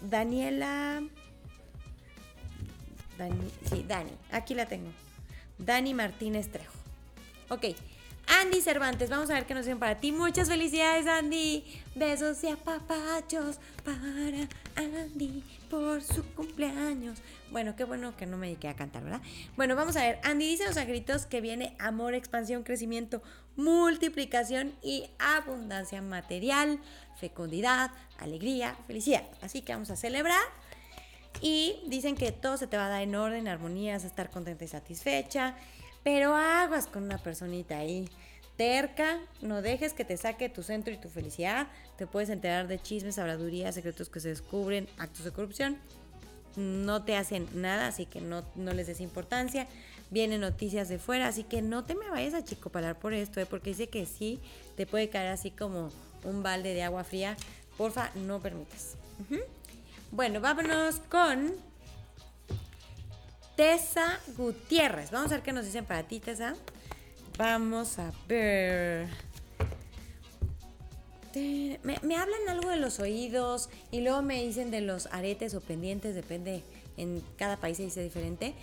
Daniela. sí, Dani. Aquí la tengo. Dani Martínez Trejo. Ok. Andy Cervantes, vamos a ver qué nos dicen para ti. Muchas felicidades, Andy. Besos y apapachos para Andy por su cumpleaños. Bueno, qué bueno que no me dediqué a cantar, ¿verdad? Bueno, vamos a ver. Andy dice los agritos que viene amor, expansión, crecimiento, multiplicación y abundancia material, fecundidad, alegría, felicidad. Así que vamos a celebrar. Y dicen que todo se te va a dar en orden, armonía, vas a estar contenta y satisfecha. Pero aguas con una personita ahí terca, no dejes que te saque tu centro y tu felicidad. Te puedes enterar de chismes, habladurías, secretos que se descubren, actos de corrupción. No te hacen nada, así que no, no les des importancia. Vienen noticias de fuera, así que no te me vayas a chicopalar por esto, ¿eh? porque dice que sí, te puede caer así como un balde de agua fría. Porfa, no permitas. Bueno, vámonos con Tessa Gutiérrez. Vamos a ver qué nos dicen para ti, Tessa. Vamos a ver. Me, hablan algo de los oídos y luego me dicen de los aretes o pendientes, depende, en cada país se dice diferente.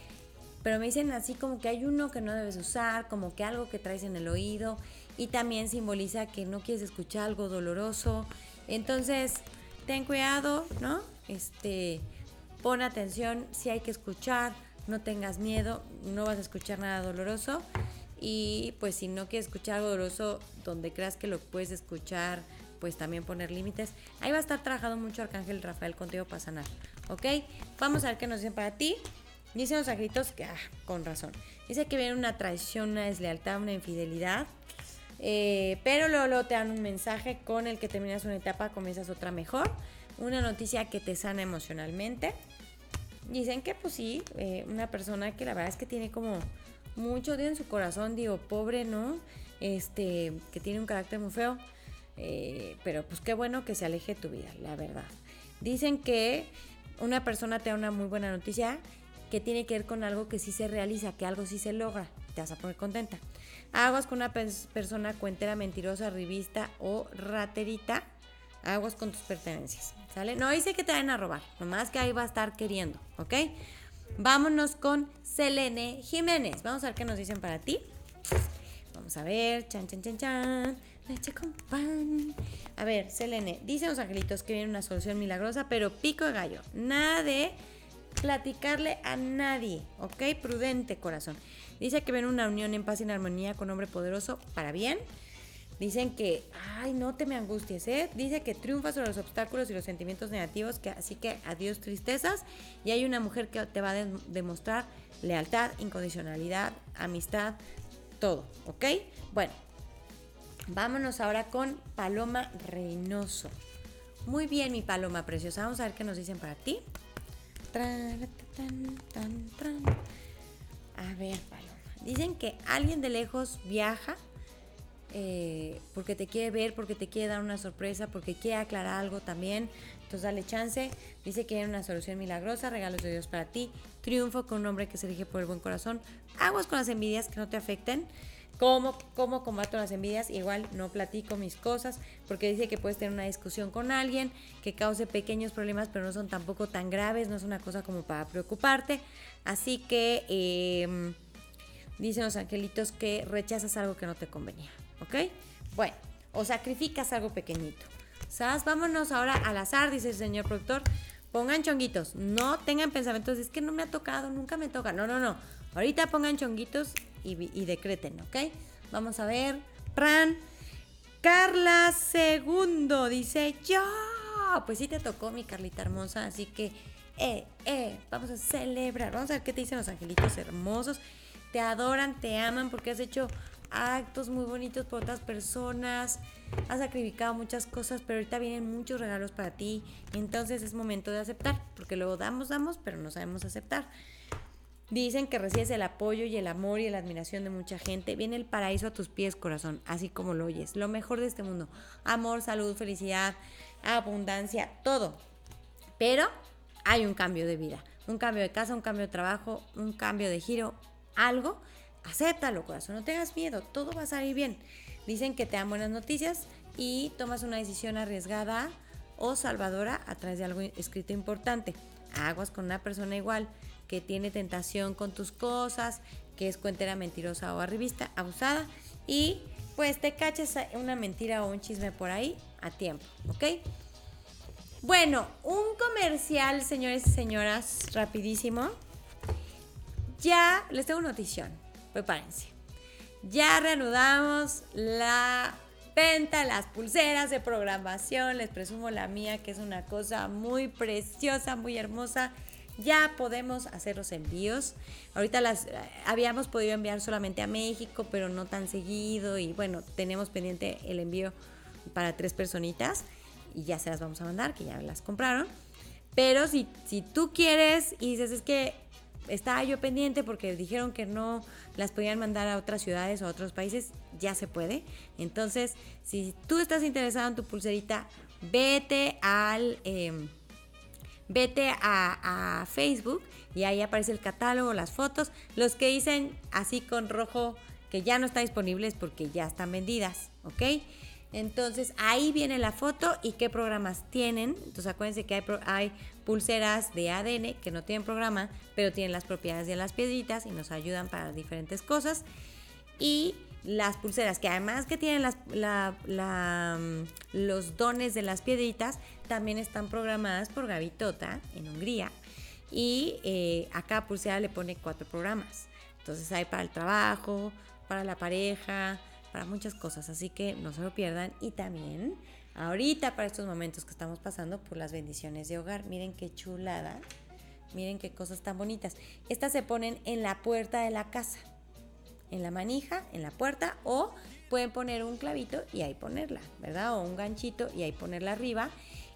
Pero me dicen así como que hay uno que no debes usar, como que algo que traes en el oído y también simboliza que no quieres escuchar algo doloroso. Entonces, ten cuidado, ¿no? Este, pon atención si hay que escuchar no tengas miedo, no vas a escuchar nada doloroso. Y pues si no quieres escuchar algo doloroso, donde creas que lo puedes escuchar, pues también poner límites. Ahí va a estar trabajando mucho Arcángel Rafael contigo para sanar. ¿Ok? Vamos a ver qué nos dicen para ti. Dicen los angelitos que, ah, con razón. Dice que viene una traición, una deslealtad, una infidelidad. Eh, pero luego, te dan un mensaje con el que terminas una etapa, comienzas otra mejor. Una noticia que te sana emocionalmente. Dicen que pues sí, eh, una persona que la verdad es que tiene como mucho odio en su corazón, digo, pobre, ¿no? Este, que tiene un carácter muy feo. Eh, pero pues qué bueno que se aleje de tu vida, la verdad. Dicen que una persona te da una muy buena noticia que tiene que ver con algo que sí se realiza, que algo sí se logra. Te vas a poner contenta. Aguas con una persona cuentera, mentirosa, revista o raterita. Aguas con tus pertenencias. No dice que te vayan a robar. Nomás que ahí va a estar queriendo. ¿Ok? Vámonos con Selene Jiménez. Vamos a ver qué nos dicen para ti. Vamos a ver. Chan, chan, chan, chan. Leche con pan. A ver, Selene. Dicen los angelitos que viene una solución milagrosa, pero pico de gallo. Nada de platicarle a nadie, ¿ok? Prudente, corazón. Dice que ven una unión en paz y en armonía con hombre poderoso para bien. Dicen que, ay, no te me angusties, ¿eh? Dice que triunfa sobre los obstáculos y los sentimientos negativos, que, así que adiós tristezas. Y hay una mujer que te va a demostrar lealtad, incondicionalidad, amistad, todo, ¿ok? Bueno, vámonos ahora con Paloma Reynoso. Muy bien, mi Paloma preciosa. Vamos a ver qué nos dicen para ti. A ver, Paloma. Dicen que alguien de lejos viaja eh, porque te quiere ver, porque te quiere dar una sorpresa, porque quiere aclarar algo también. Entonces dale chance. Dice que hay una solución milagrosa, regalos de Dios para ti, triunfo con un hombre que se elige por el buen corazón, aguas con las envidias que no te afecten. ¿Cómo, ¿Cómo combato las envidias? Igual no platico mis cosas porque dice que puedes tener una discusión con alguien que cause pequeños problemas pero no son tampoco tan graves, no es una cosa como para preocuparte. Así que em, dicen los angelitos que rechazas algo que no te convenía, ¿ok? Bueno, o sacrificas algo pequeñito. ¿Sabes? Vámonos ahora al azar, dice el señor productor. Pongan chonguitos, no tengan pensamientos, es que no me ha tocado, nunca me toca. No, no, no. Ahorita pongan chonguitos y, decreten, ¿ok? Vamos a ver. Ran. Carla Segundo dice yo. Pues sí te tocó mi Carlita hermosa, así que, eh, eh, vamos a celebrar. Vamos a ver qué te dicen los angelitos hermosos. Te adoran, te aman porque has hecho actos muy bonitos por otras personas, has sacrificado muchas cosas, pero ahorita vienen muchos regalos para ti. Entonces es momento de aceptar, porque luego damos, damos, pero no sabemos aceptar. Dicen que recibes el apoyo y el amor y la admiración de mucha gente. Viene el paraíso a tus pies, corazón, así como lo oyes. Lo mejor de este mundo. Amor, salud, felicidad, abundancia, todo. Pero hay un cambio de vida. Un cambio de casa, un cambio de trabajo, un cambio de giro, algo. Acéptalo, corazón. No tengas miedo. Todo va a salir bien. Dicen que te dan buenas noticias y tomas una decisión arriesgada o salvadora a través de algo escrito importante. Aguas con una persona igual que tiene tentación con tus cosas, que es cuentera mentirosa o arribista, abusada, y pues te caches una mentira o un chisme por ahí a tiempo, ¿ok? Bueno, un comercial, señores y señoras, rapidísimo. Ya les tengo una notición, prepárense. Ya reanudamos la venta, las pulseras de programación. Les presumo la mía, que es una cosa muy preciosa, muy hermosa ya podemos hacer los envíos. Ahorita las eh, habíamos podido enviar solamente a México, pero no tan seguido y bueno, tenemos pendiente el envío para tres personitas y ya se las vamos a mandar, que ya las compraron. Pero si, si tú quieres y dices es que estaba yo pendiente porque dijeron que no las podían mandar a otras ciudades o a otros países, ya se puede. Entonces, si tú estás interesado en tu pulserita, vete al... Em, vete a, Facebook y ahí aparece el catálogo, las fotos. Los que dicen así con rojo que ya no está disponible es porque ya están vendidas, ¿ok? Entonces ahí viene la foto y qué programas tienen. Entonces acuérdense que hay, pulseras de ADN que no tienen programa, pero tienen las propiedades de las piedritas y nos ayudan para diferentes cosas. Y las pulseras, que además que tienen mm, los dones de las piedritas, también están programadas por Gavitota en Hungría. Y eh, a cada pulsera le pone cuatro programas. Entonces hay para el trabajo, para la pareja, para muchas cosas. Así que no se lo pierdan. Y también ahorita para estos momentos que estamos pasando por las bendiciones de hogar. Miren qué chulada. Miren qué cosas tan bonitas. Estas se ponen en la puerta de la casa. En la manija, en la puerta o pueden poner un clavito y ahí ponerla, ¿verdad? O un ganchito y ahí ponerla arriba.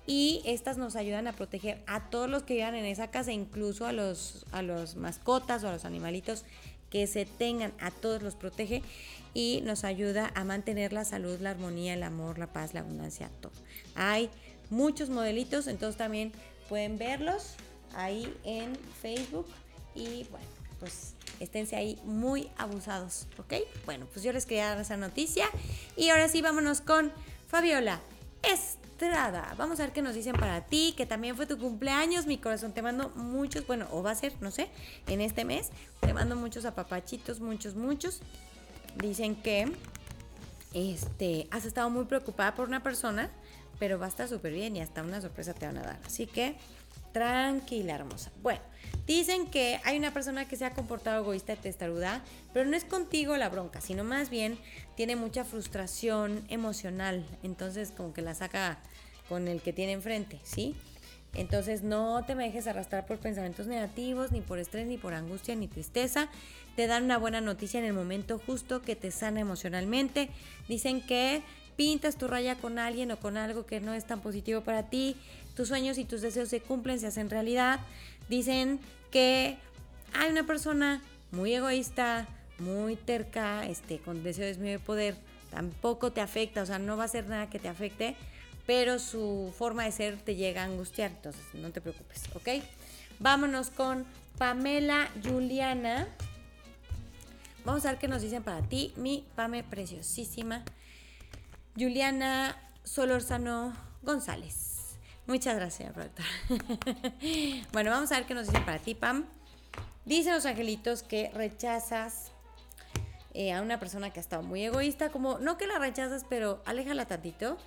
Y estas nos ayudan a proteger a todos los que vivan en esa casa, incluso a los, a los mascotas o a los animalitos que se tengan, a todos los protege y nos ayuda a mantener la salud, la armonía, el amor, la paz, la abundancia, todo. Hay muchos modelitos, entonces también pueden verlos ahí en Facebook y bueno, pues esténse ahí muy abusados, ¿ok? Bueno, pues yo les quería dar esa noticia y ahora sí vámonos con Fabiola Estrada. Vamos a ver qué nos dicen para ti, que también fue tu cumpleaños, mi corazón. Te mando muchos, bueno, o va a ser, no sé, en este mes. Te mando muchos apapachitos, muchos, muchos. Dicen que este, has estado muy preocupada por una persona, pero va a estar súper bien y hasta una sorpresa te van a dar. Así que tranquila, hermosa. Bueno, Dicen que hay una persona que se ha comportado egoísta y testaruda, pero no es contigo la bronca, sino más bien tiene mucha frustración emocional, entonces como que la saca con el que tiene enfrente, ¿sí? Entonces no te me dejes arrastrar por pensamientos negativos, ni por estrés, ni por angustia, ni tristeza. Te dan una buena noticia en el momento justo que te sana emocionalmente. Dicen que pintas tu raya con alguien o con algo que no es tan positivo para ti. Tus sueños y tus deseos se cumplen, se hacen realidad. Dicen que hay una persona muy egoísta, muy terca, este, con deseos de poder, tampoco te afecta, o sea, no va a ser nada que te afecte, pero su forma de ser te llega a angustiar, entonces no te preocupes, ¿ok? Vámonos con Pamela Juliana. Vamos a ver qué nos dicen para ti, mi Pame preciosísima. Juliana Solorzano González. Muchas gracias, productor. [LAUGHS] bueno, vamos a ver qué nos dicen para ti, Pam. Dicen los angelitos que rechazas eh, a una persona que ha estado muy egoísta, como no que la rechazas, pero aléjala tantito,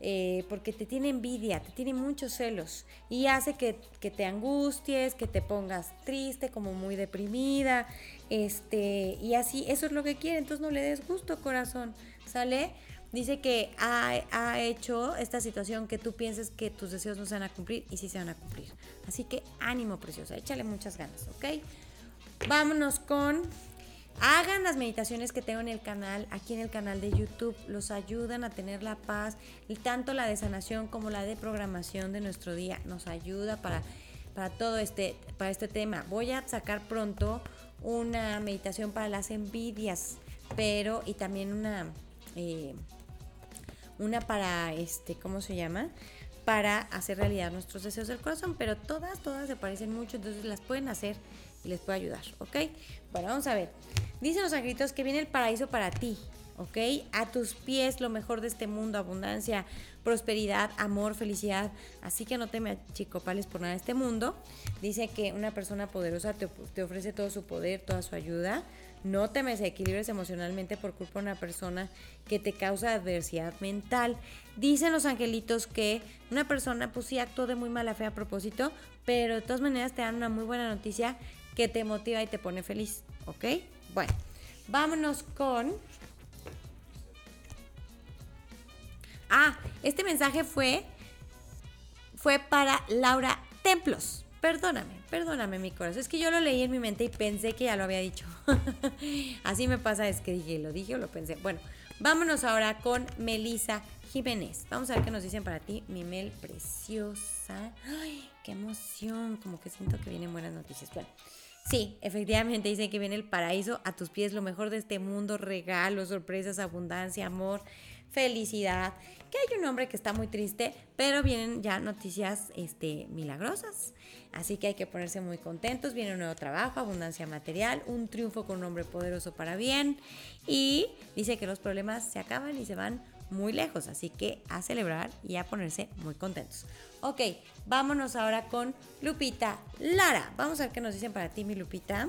eh, porque te tiene envidia, te tiene muchos celos y hace que, que, te angusties, que te pongas triste, como muy deprimida, este, y así, eso es lo que quiere, entonces no le des gusto, corazón, ¿sale? Dice que ha, hecho esta situación que tú pienses que tus deseos no se van a cumplir y sí se van a cumplir. Así que ánimo, preciosa, échale muchas ganas, ¿ok? Vámonos con... Hagan las meditaciones que tengo en el canal, aquí en el canal de YouTube, los ayudan a tener la paz y tanto la de sanación como la de programación de nuestro día nos ayuda para, para todo este, para este tema. Voy a sacar pronto una meditación para las envidias, pero y también una eh, una para, este, ¿cómo se llama? Para hacer realidad nuestros deseos del corazón, pero todas, todas se parecen mucho, entonces las pueden hacer y les puede ayudar, ¿ok? Bueno, vamos a ver. Dicen los angelitos que viene el paraíso para ti, ¿ok? A tus pies lo mejor de este mundo, abundancia, prosperidad, amor, felicidad. Así que no te me achicopales por nada de este mundo. Dice que una persona poderosa te, ofrece todo su poder, toda su ayuda no te desequilibres emocionalmente por culpa de una persona que te causa adversidad mental. Dicen los angelitos que una persona pues sí actuó de muy mala fe a propósito, pero de todas maneras te dan una muy buena noticia que te motiva y te pone feliz, ¿ok? Bueno, vámonos con... Ah, este mensaje fue, fue para Laura Templos. Perdóname, perdóname mi corazón. Es que yo lo leí en mi mente y pensé que ya lo había dicho. [LAUGHS] Así me pasa, es que dije, lo dije o lo pensé. Bueno, vámonos ahora con Melisa Jiménez. Vamos a ver qué nos dicen para ti, mi Mel preciosa. Ay, qué emoción, como que siento que vienen buenas noticias. Bueno, sí, efectivamente dice que viene el paraíso a tus pies, lo mejor de este mundo, regalos, sorpresas, abundancia, amor felicidad, que hay un hombre que está muy triste, pero vienen ya noticias este, milagrosas. Así que hay que ponerse muy contentos. Viene un nuevo trabajo, abundancia material, un triunfo con un hombre poderoso para bien. Y dice que los problemas se acaban y se van muy lejos. Así que a celebrar y a ponerse muy contentos. Ok, vámonos ahora con Lupita Lara. Vamos a ver qué nos dicen para ti, mi Lupita.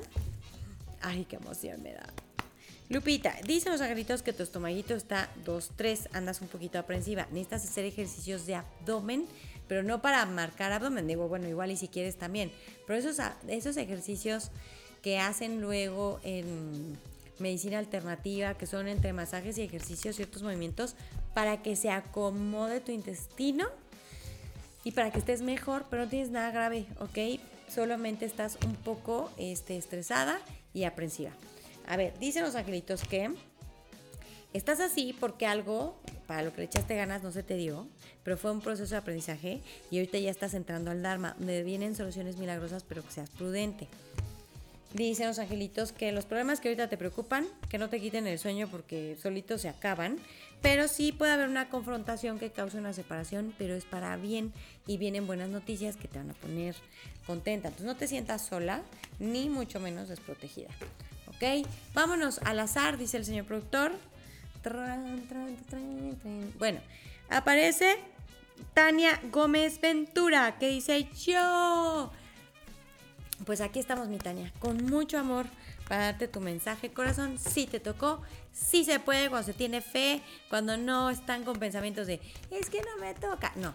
Ay, qué emoción me da. Lupita, dicen los angelitos que tu estomaguito está 2, 3, andas un poquito aprensiva. Necesitas hacer ejercicios de abdomen, pero no para marcar abdomen. Digo, bueno, igual y si quieres también. Pero esos, esos ejercicios que hacen luego en medicina alternativa, que son entre masajes y ejercicios, ciertos movimientos, para que se acomode tu intestino y para que estés mejor, pero no tienes nada grave, ¿ok? solamente estás un poco este, estresada y aprensiva. A ver, dicen los angelitos que estás así porque algo para lo que le echaste ganas no se te dio, pero fue un proceso de aprendizaje y ahorita ya estás entrando al Dharma, donde vienen soluciones milagrosas, pero que seas prudente. Dicen los angelitos que los problemas que ahorita te preocupan, que no te quiten el sueño porque solitos se acaban, pero sí puede haber una confrontación que cause una separación, pero es para bien y vienen buenas noticias que te van a poner contenta. Entonces no te sientas sola, ni mucho menos desprotegida. ¿Ok? Vámonos al azar, dice el señor productor. Bueno, aparece Tania Gómez Ventura, que dice yo. Pues aquí estamos, mi Tania, con mucho amor para darte tu mensaje, corazón. Si te tocó, sí se puede cuando se tiene fe, cuando no están con pensamientos de, es que no me toca. No,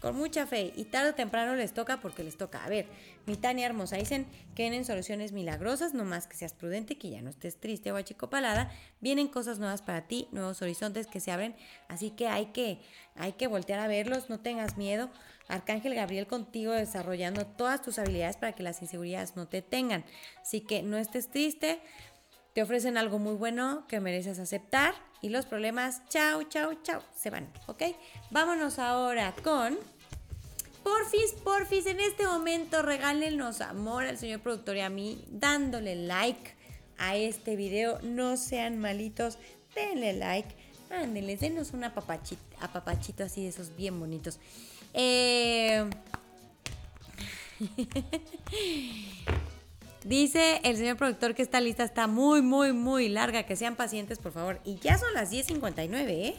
con mucha fe y tarde o temprano les toca porque les toca. A ver, mi Tania hermosa, dicen que vienen soluciones milagrosas, no más que seas prudente, que ya no estés triste o achicopalada. Vienen cosas nuevas para ti, nuevos horizontes que se abren, así que hay que, hay que voltear a verlos, no tengas miedo. Arcángel Gabriel contigo desarrollando todas tus habilidades para que las inseguridades no te tengan. Así que no estés triste, te ofrecen algo muy bueno que mereces aceptar y los problemas, chao, chao, chao, se van, ¿ok? Vámonos ahora con... Porfis, porfis, en este momento regálenos amor al señor productor y a mí dándole like a este video. No sean malitos, denle like, ándenles, denos un apapachito, apapachito así de esos bien bonitos. Eh... [LAUGHS] Dice el señor productor que esta lista está muy, muy, muy larga. Que sean pacientes, por favor. Y ya son las 10.59, ¿eh?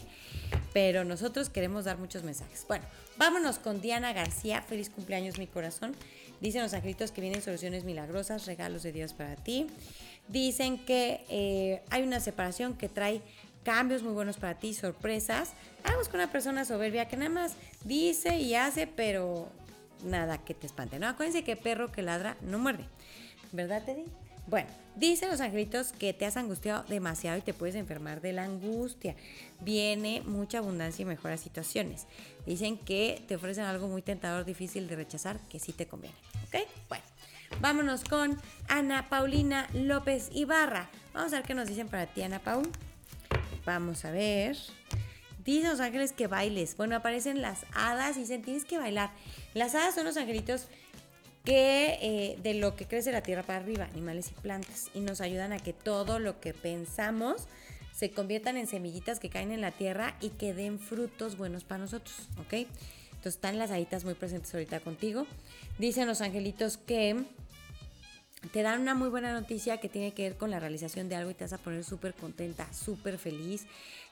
Pero nosotros queremos dar muchos mensajes. Bueno, vámonos con Diana García. Feliz cumpleaños, mi corazón. Dicen los angelitos que vienen soluciones milagrosas, regalos de Dios para ti. Dicen que eh, hay una separación que trae cambios muy buenos para ti, sorpresas. Vamos con una persona soberbia que nada más dice y hace, pero nada que te espante. No, acuérdense que perro que ladra no muerde. ¿Verdad, Teddy? Bueno, dicen los angelitos que te has angustiado demasiado y te puedes enfermar de la angustia. Viene mucha abundancia y mejoras situaciones. Dicen que te ofrecen algo muy tentador, difícil de rechazar, que sí te conviene. ¿Ok? Bueno, vámonos con Ana Paulina López Ibarra. Vamos a ver qué nos dicen para ti, Ana Paul. Vamos a ver. Dicen los ángeles que bailes. Bueno, aparecen las hadas y dicen tienes que bailar. Las hadas son los angelitos que eh, de lo que crece la tierra para arriba, animales y plantas, y nos ayudan a que todo lo que pensamos se conviertan en semillitas que caen en la tierra y que den frutos buenos para nosotros, ¿ok? Entonces están las haditas muy presentes ahorita contigo. Dicen los angelitos que te dan una muy buena noticia que tiene que ver con la realización de algo y te vas a poner súper contenta, súper feliz.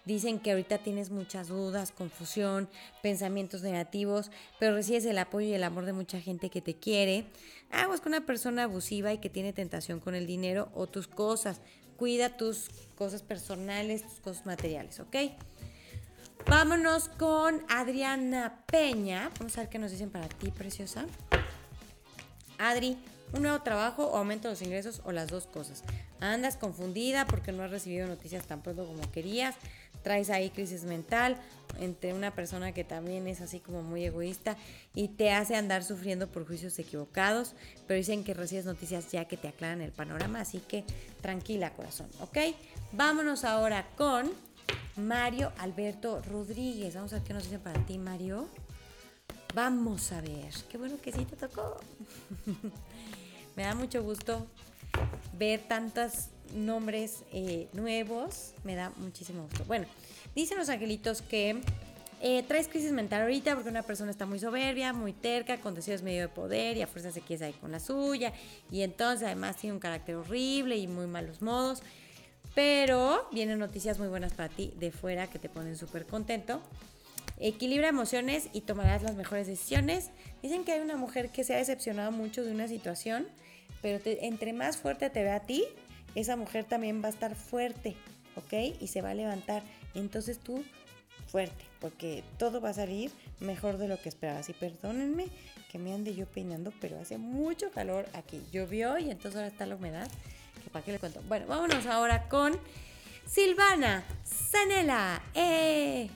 Dicen que ahorita tienes muchas dudas, confusión, pensamientos negativos, pero recibes el apoyo y el amor de mucha gente que te quiere. Aguas con una persona abusiva y que tiene tentación con el dinero o tus cosas. Cuida tus cosas personales, tus cosas materiales, ¿ok? Vámonos con Adriana Peña. Vamos a ver qué nos dicen para ti, preciosa. Adri, un nuevo trabajo o aumento de los ingresos o las dos cosas. Andas confundida porque no has recibido noticias tan pronto como querías traes ahí crisis mental entre una persona que también es así como muy egoísta y te hace andar sufriendo por juicios equivocados, pero dicen que recibes noticias ya que te aclaran el panorama, así que tranquila corazón, ¿ok? Vámonos ahora con Mario Alberto Rodríguez. Vamos a ver qué nos dice para ti, Mario. Vamos a ver. Qué bueno que sí te tocó. [LAUGHS] Me da mucho gusto ver tantas nombres eh, nuevos. Me da muchísimo gusto. Bueno, dicen los angelitos que eh, traes crisis mental ahorita porque una persona está muy soberbia, muy terca, con deseos medio de poder y a fuerza se quiere salir con la suya. Y entonces además tiene un carácter horrible y muy malos modos. Pero vienen noticias muy buenas para ti de fuera que te ponen súper contento. Equilibra emociones y tomarás las mejores decisiones. Dicen que hay una mujer que se ha decepcionado mucho de una situación, pero entre más fuerte te ve a ti, esa mujer también va a estar fuerte, ¿ok? Y se va a levantar. Entonces tú, fuerte, porque todo va a salir mejor de lo que esperabas. Y perdónenme que me ande yo peinando, pero hace mucho calor aquí. Llovió y entonces ahora está la humedad. ¿Para qué le cuento? Bueno, vámonos ahora con Silvana Sanela. ¡Eh!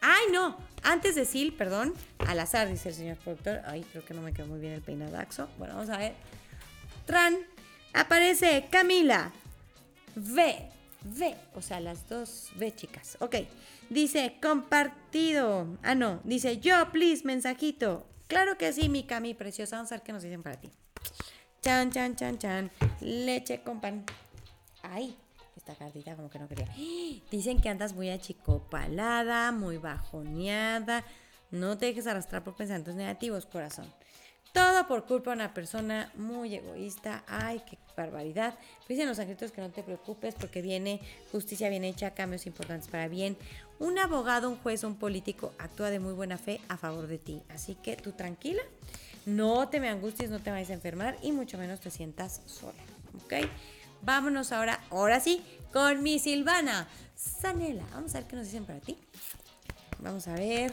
Ay, no. Antes de Sil, perdón. Al azar, dice el señor productor. Ay, creo que no me quedó muy bien el peinadaxo. Bueno, vamos a ver. Tran. Aparece Camila. V. V. O sea, las dos V, chicas. Ok. Dice compartido. Ah, no. Dice yo, please, mensajito. Claro que sí, mi Cami preciosa. Vamos a ver qué nos dicen para ti. Chan, chan, chan, chan. Leche con pan. Ay, esta cartita como que no quería. [GASPS] Dicen que andas muy achicopalada, muy bajoneada. No te dejes arrastrar por pensamientos negativos, corazón. Todo por culpa de una persona muy egoísta. Ay, qué barbaridad. Dicen los angelitos que no te preocupes porque viene justicia bien hecha, cambios importantes para bien. Un abogado, un juez, un político actúa de muy buena fe a favor de ti. Así que tú tranquila, no te me angusties, no te vayas a enfermar y mucho menos te sientas sola. ¿Ok? Vámonos ahora, ahora sí, con mi Silvana Sanela. Vamos a ver qué nos dicen para ti. Vamos a ver.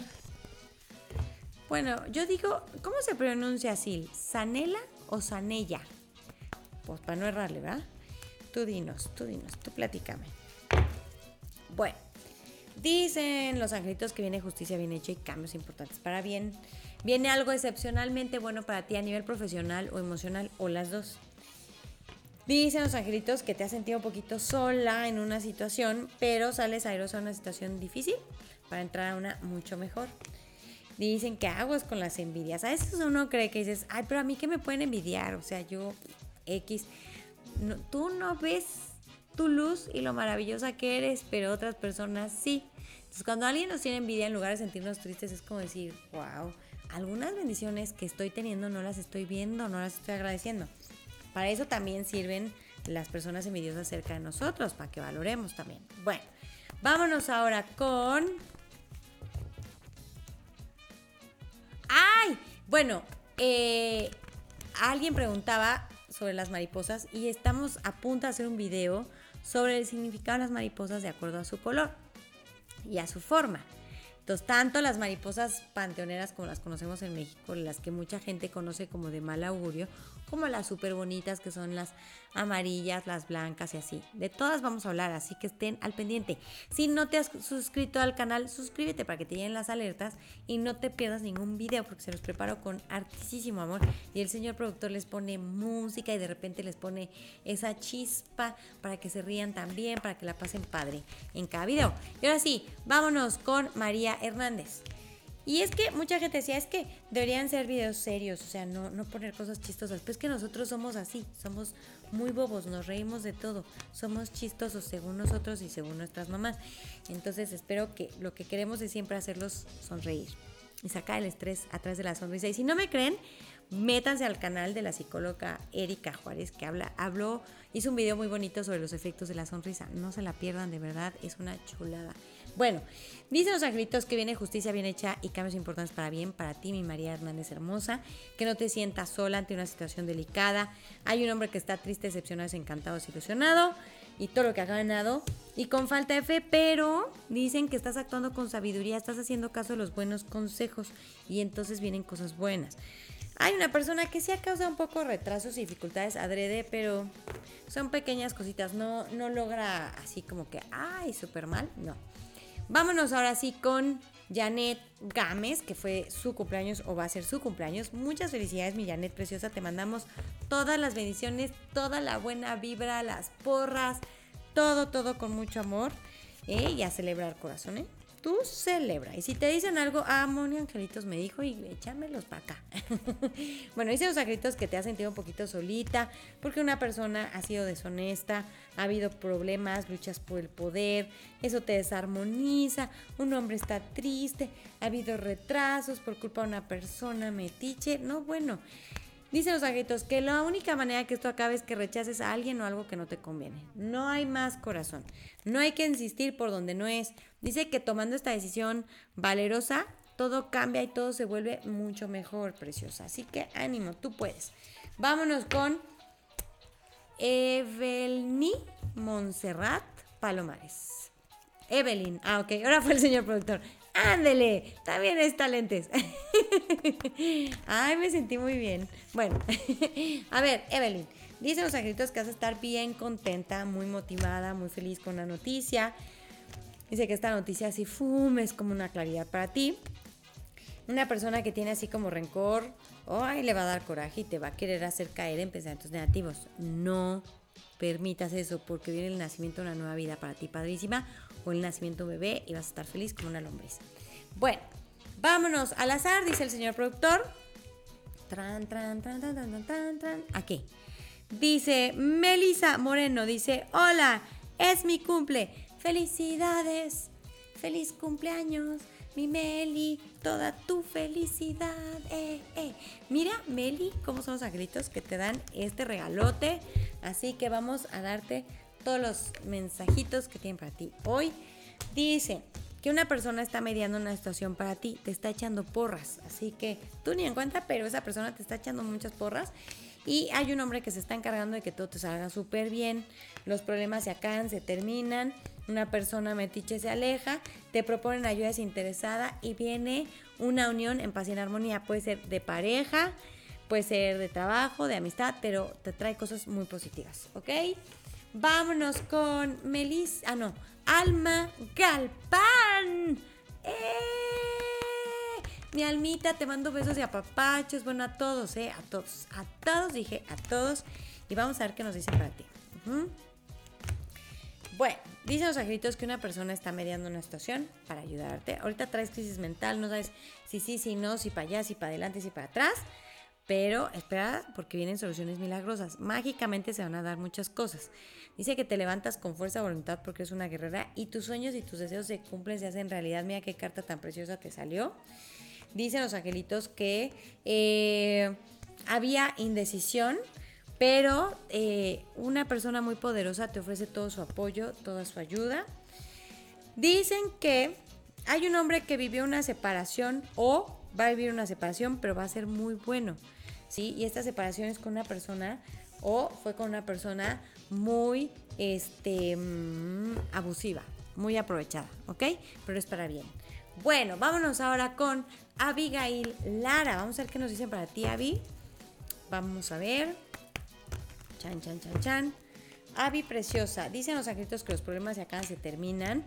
Bueno, yo digo, ¿cómo se pronuncia Sil? ¿Sanela o Sanella? Pues para no errarle, ¿verdad? Tú dinos, tú dinos, tú platícame. Bueno, dicen los angelitos que viene justicia bien hecha y cambios importantes para bien. Viene algo excepcionalmente bueno para ti a nivel profesional o emocional o las dos. Dicen los angelitos que te has sentido un poquito sola en una situación, pero sales airosa a una situación difícil para entrar a una mucho mejor. Dicen que aguas con las envidias. A veces uno cree que dices, ay, pero a mí que me pueden envidiar. O sea, yo, X. tú no ves tu luz y lo maravillosa que eres, pero otras personas sí. Entonces, cuando alguien nos tiene envidia, en lugar de sentirnos tristes, es como decir, wow, algunas bendiciones que estoy teniendo no las estoy viendo, no las estoy agradeciendo. Para eso también sirven las personas envidiosas cerca de nosotros, para que valoremos también. Bueno, vámonos ahora con... Bueno, eh, alguien preguntaba sobre las mariposas y estamos a punto de hacer un video sobre el significado de las mariposas de acuerdo a su color y a su forma. Entonces, tanto las mariposas panteoneras como las conocemos en México, las que mucha gente conoce como de mal augurio, como las súper bonitas que son las amarillas, las blancas y así. De todas vamos a hablar, así que estén al pendiente. Si no te has suscrito al canal, suscríbete para que te lleguen las alertas y no te pierdas ningún video porque se los preparo con artísimo amor. Y el señor productor les pone música y de repente les pone esa chispa para que se rían también, para que la pasen padre en cada video. Y ahora sí, vámonos con María Hernández. Y es que mucha gente decía, es que deberían ser videos serios, o sea, no, no poner cosas chistosas. Pues que nosotros somos así, somos muy bobos, nos reímos de todo, somos chistosos según nosotros y según nuestras mamás. Entonces espero que lo que queremos es siempre hacerlos sonreír y sacar el estrés atrás de la sonrisa. Y si no me creen, métanse al canal de la psicóloga Erika Juárez, que habla, habló, hizo un video muy bonito sobre los efectos de la sonrisa. No se la pierdan, de verdad, es una chulada. Bueno, dicen los angelitos que viene justicia bien hecha y cambios importantes para bien para ti, mi María Hernández hermosa, que no te sientas sola ante una situación delicada. Hay un hombre que está triste, decepcionado, desencantado, desilusionado y todo lo que ha ganado y con falta de fe, pero dicen que estás actuando con sabiduría, estás haciendo caso de los buenos consejos y entonces vienen cosas buenas. Hay una persona que sí ha causado un poco retrasos y dificultades adrede, pero son pequeñas cositas, no, no logra así como que, ay, súper mal, no. Vámonos ahora sí con Janet Gámez, que fue su cumpleaños o va a ser su cumpleaños. Muchas felicidades, mi Janet preciosa. Te mandamos todas las bendiciones, toda la buena vibra, las porras, todo, todo con mucho amor. ¿eh? Y a celebrar corazón, ¿eh? Tú celebra. Y si te dicen algo, ah, Moni Angelitos me dijo y échamelos para acá. [LAUGHS] bueno, dicen los angelitos que te has sentido un poquito solita porque una persona ha sido deshonesta, ha habido problemas, luchas por el poder, eso te desarmoniza, un hombre está triste, ha habido retrasos por culpa de una persona metiche. No, bueno. Dicen los angelitos que la única manera que esto acabe es que rechaces a alguien o algo que no te conviene. No hay más corazón. No hay que insistir por donde no es. Dice que tomando esta decisión valerosa, todo cambia y todo se vuelve mucho mejor, preciosa. Así que ánimo, tú puedes. Vámonos con Evelyn Montserrat Palomares. Evelyn. Ah, ok. Ahora fue el señor productor. Ándele, también está lentes. [LAUGHS] Ay, me sentí muy bien. Bueno, [LAUGHS] a ver, Evelyn, dice los angelitos que vas a estar bien contenta, muy motivada, muy feliz con la noticia. Dice que esta noticia así, fum, es como una claridad para ti. Una persona que tiene así como rencor, ay, le va a dar coraje y te va a querer hacer caer en pensamientos negativos. No permitas eso porque viene el nacimiento de una nueva vida para ti, padrísima, o el nacimiento de un bebé y vas a estar feliz como una lombriz. Bueno, vámonos al azar, dice el señor productor. Tran, tran, tran, tran, tran, tran, tran. Aquí. Dice Melisa Moreno, dice, hola, es mi cumple. Felicidades, feliz cumpleaños, mi Meli, toda tu felicidad. Eh, eh. Mira, Meli, cómo son los angelitos que te dan este regalote. Así que vamos a darte todos los mensajitos que tienen para ti. Hoy dice que una persona está mediando una situación para ti, te está echando porras. Así que tú ni en cuenta, pero esa persona te está echando muchas porras. Y hay un hombre que se está encargando de que todo te salga súper bien. Los problemas se acaban, se terminan. Una persona metiche se aleja. Te proponen ayuda desinteresada y viene una unión en paz y en armonía. Puede ser de pareja, puede ser de trabajo, de amistad, pero te trae cosas muy positivas, ¿ok? Vámonos con Melis, ah no, Alma Galpán. ¡Eh! Mi almita, te mando besos y apapachos. Bueno, a todos, ¿eh? A todos. A todos, dije, a todos. Y vamos a ver qué nos dicen para ti. Bueno, dicen los angelitos que una persona está mediando una situación para ayudarte. Ahorita traes crisis mental, no sabes si sí, si no, si para allá, si para adelante, si para atrás. Pero espera porque vienen soluciones milagrosas. Mágicamente se van a dar muchas cosas. Dice que te levantas con fuerza de voluntad porque es una guerrera y tus sueños y tus deseos se cumplen, se hacen realidad. Mira qué carta tan preciosa te salió. Dicen los angelitos que eh, había indecisión, pero eh, una persona muy poderosa te ofrece todo su apoyo, toda su ayuda. Dicen que hay un hombre que vivió una separación o va a vivir una separación, pero va a ser muy bueno. ¿sí? Y esta separación es con una persona o fue con una persona muy este, mm, abusiva, muy aprovechada, ¿ok? Pero es para bien. Bueno, vámonos ahora con Abigail Lara. Vamos a ver qué nos dicen para ti, Abby. Vamos a ver. Chan, chan, chan, chan. Abby preciosa. Dicen los escritos que los problemas se acaban, se terminan.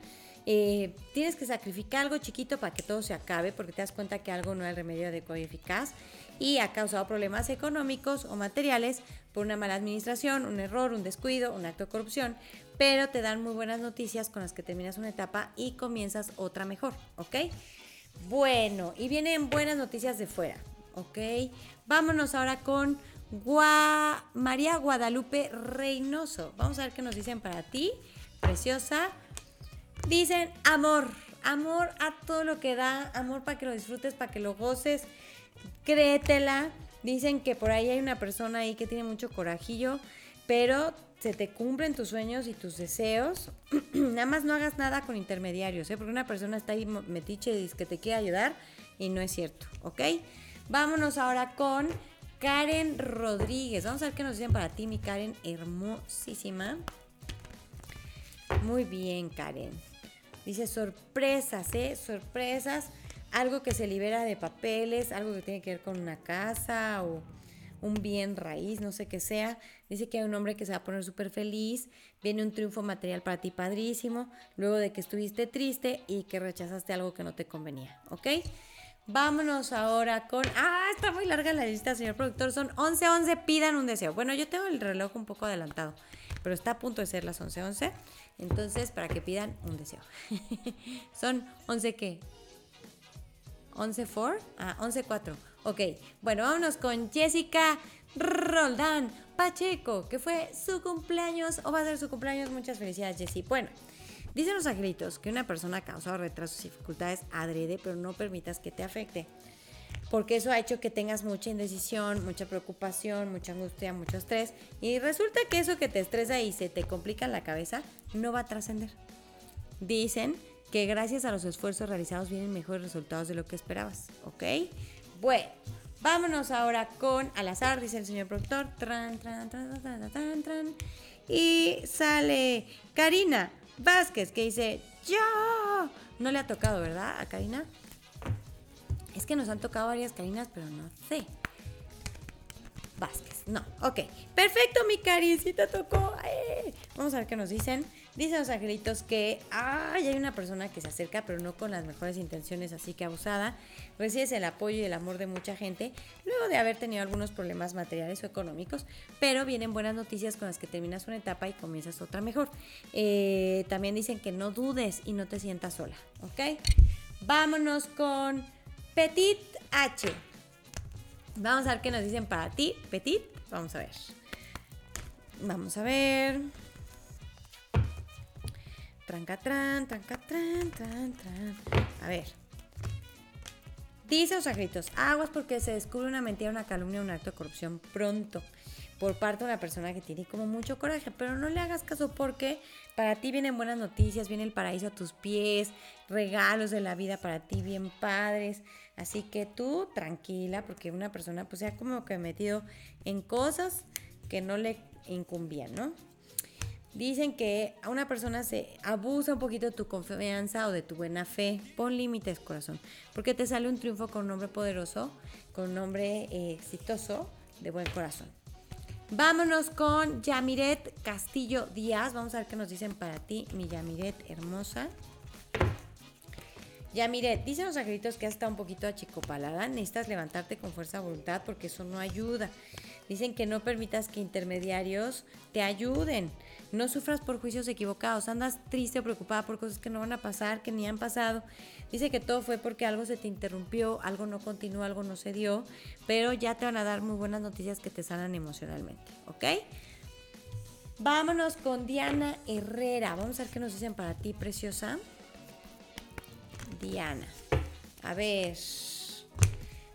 Eh, tienes que sacrificar algo chiquito para que todo se acabe, porque te das cuenta que algo no es el remedio adecuado y eficaz y ha causado problemas económicos o materiales por una mala administración, un error, un descuido, un acto de corrupción, pero te dan muy buenas noticias con las que terminas una etapa y comienzas otra mejor, ¿ok? Bueno, y vienen buenas noticias de fuera, ¿ok? Vámonos ahora con María Guadalupe Reynoso. Vamos a ver qué nos dicen para ti, preciosa. Dicen amor, amor a todo lo que da, amor para que lo disfrutes, para que lo goces, créetela. Dicen que por ahí hay una persona ahí que tiene mucho corajillo, pero se te cumplen tus sueños y tus deseos. [CLEARS THROAT] nada más no hagas nada con intermediarios, ¿eh? porque una persona está ahí metiche y dice que te quiere ayudar y no es cierto, ¿ok? Vámonos ahora con Karen Rodríguez. Vamos a ver qué nos dicen para ti, mi Karen, hermosísima. Muy bien, Karen. Dice sorpresas, ¿eh? Sorpresas. Algo que se libera de papeles, algo que tiene que ver con una casa o un bien raíz, no sé qué sea. Dice que hay un hombre que se va a poner súper feliz. Viene un triunfo material para ti padrísimo. Luego de que estuviste triste y que rechazaste algo que no te convenía. ¿Ok? Vámonos ahora con. Ah, está muy larga la lista, señor productor. Son 11:11. Pidan un deseo. Bueno, yo tengo el reloj un poco adelantado, pero está a punto de ser las 11:11. Entonces, para que pidan un deseo. [LAUGHS] Son 11 qué? 11 4? Ah, 11 4. Ok, bueno, vámonos con Jessica Roldán Pacheco, que fue su cumpleaños o va a ser su cumpleaños. Muchas felicidades, Jessie. Bueno, dicen los angelitos que una persona ha causado retrasos y dificultades adrede, pero no permitas que te afecte porque eso ha hecho que tengas mucha indecisión, mucha preocupación, mucha angustia, mucho estrés. Y resulta que eso que te estresa y se te complica la cabeza no va a trascender. Dicen que gracias a los esfuerzos realizados vienen mejores resultados de lo que esperabas, ¿ok? Bueno, vámonos ahora con al azar, dice el señor productor. Tran, tran, tran, tran, tran. Y sale Karina Vázquez que dice, yo. No le ha tocado, ¿verdad? A Karina. Es que nos han tocado varias carinas, pero no sé. Vázquez, no, ok. Perfecto, mi cari, sí te tocó. Vamos a ver qué nos dicen. Dicen los angelitos que ay, hay una persona que se acerca, pero no con las mejores intenciones, así que abusada. Recibes el apoyo y el amor de mucha gente, luego de haber tenido algunos problemas materiales o económicos, pero vienen buenas noticias con las que terminas una etapa y comienzas otra mejor. Eh, también dicen que no dudes y no te sientas sola, ¿ok? Vámonos con Petit H. Vamos a ver qué nos dicen para ti, Petit. Vamos a ver. Vamos a ver. Trancatran, trancatran, tran, tran. A ver. Dice los agritos, aguas porque se descubre una mentira, una calumnia, un acto de corrupción pronto por parte de una persona que tiene como mucho coraje, pero no le hagas caso porque para ti vienen buenas noticias, viene el paraíso a tus pies, regalos de la vida para ti bien padres, así que tú tranquila porque una persona pues se ha como que metido en cosas que no le incumbían, ¿no? Dicen que a una persona se abusa un poquito de tu confianza o de tu buena fe. Pon límites, corazón. Porque te sale un triunfo con un hombre poderoso, con un hombre eh, exitoso, de buen corazón. Vámonos con Yamiret Castillo Díaz. Vamos a ver qué nos dicen para ti, mi Yamiret hermosa. Yamiret, dicen los angelitos que has estado un poquito achicopalada. Necesitas levantarte con fuerza de voluntad porque eso no ayuda. Dicen que no permitas que intermediarios te ayuden. No sufras por juicios equivocados. Andas triste o preocupada por cosas que no van a pasar, que ni han pasado. Dice que todo fue porque algo se te interrumpió, algo no continuó, algo no se dio. Pero ya te van a dar muy buenas noticias que te sanan emocionalmente. ¿Ok? Vámonos con Diana Herrera. Vamos a ver qué nos dicen para ti, preciosa. Diana. A ver.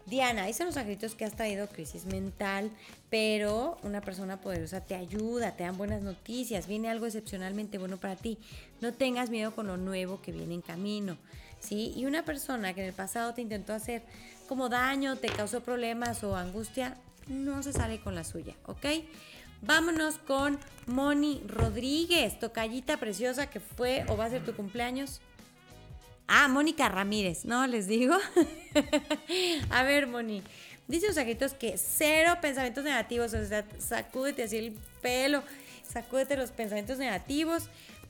Diana, dicen los angelitos que has traído crisis mental, pero una persona poderosa te ayuda, te dan buenas noticias, viene algo excepcionalmente bueno para ti. No tengas miedo con lo nuevo que viene en camino, ¿sí? Y una persona que en el pasado te intentó hacer como daño, te causó problemas o angustia, no se sale con la suya, ¿ok? Vámonos con Moni Rodríguez, tocallita preciosa que fue o va a ser tu cumpleaños. Ah, Mónica Ramírez, ¿no? Les digo. [LAUGHS] a ver, Moni. Dice los saquitos que cero pensamientos negativos, o sea, sacúdete así el pelo, sacúdete los pensamientos negativos,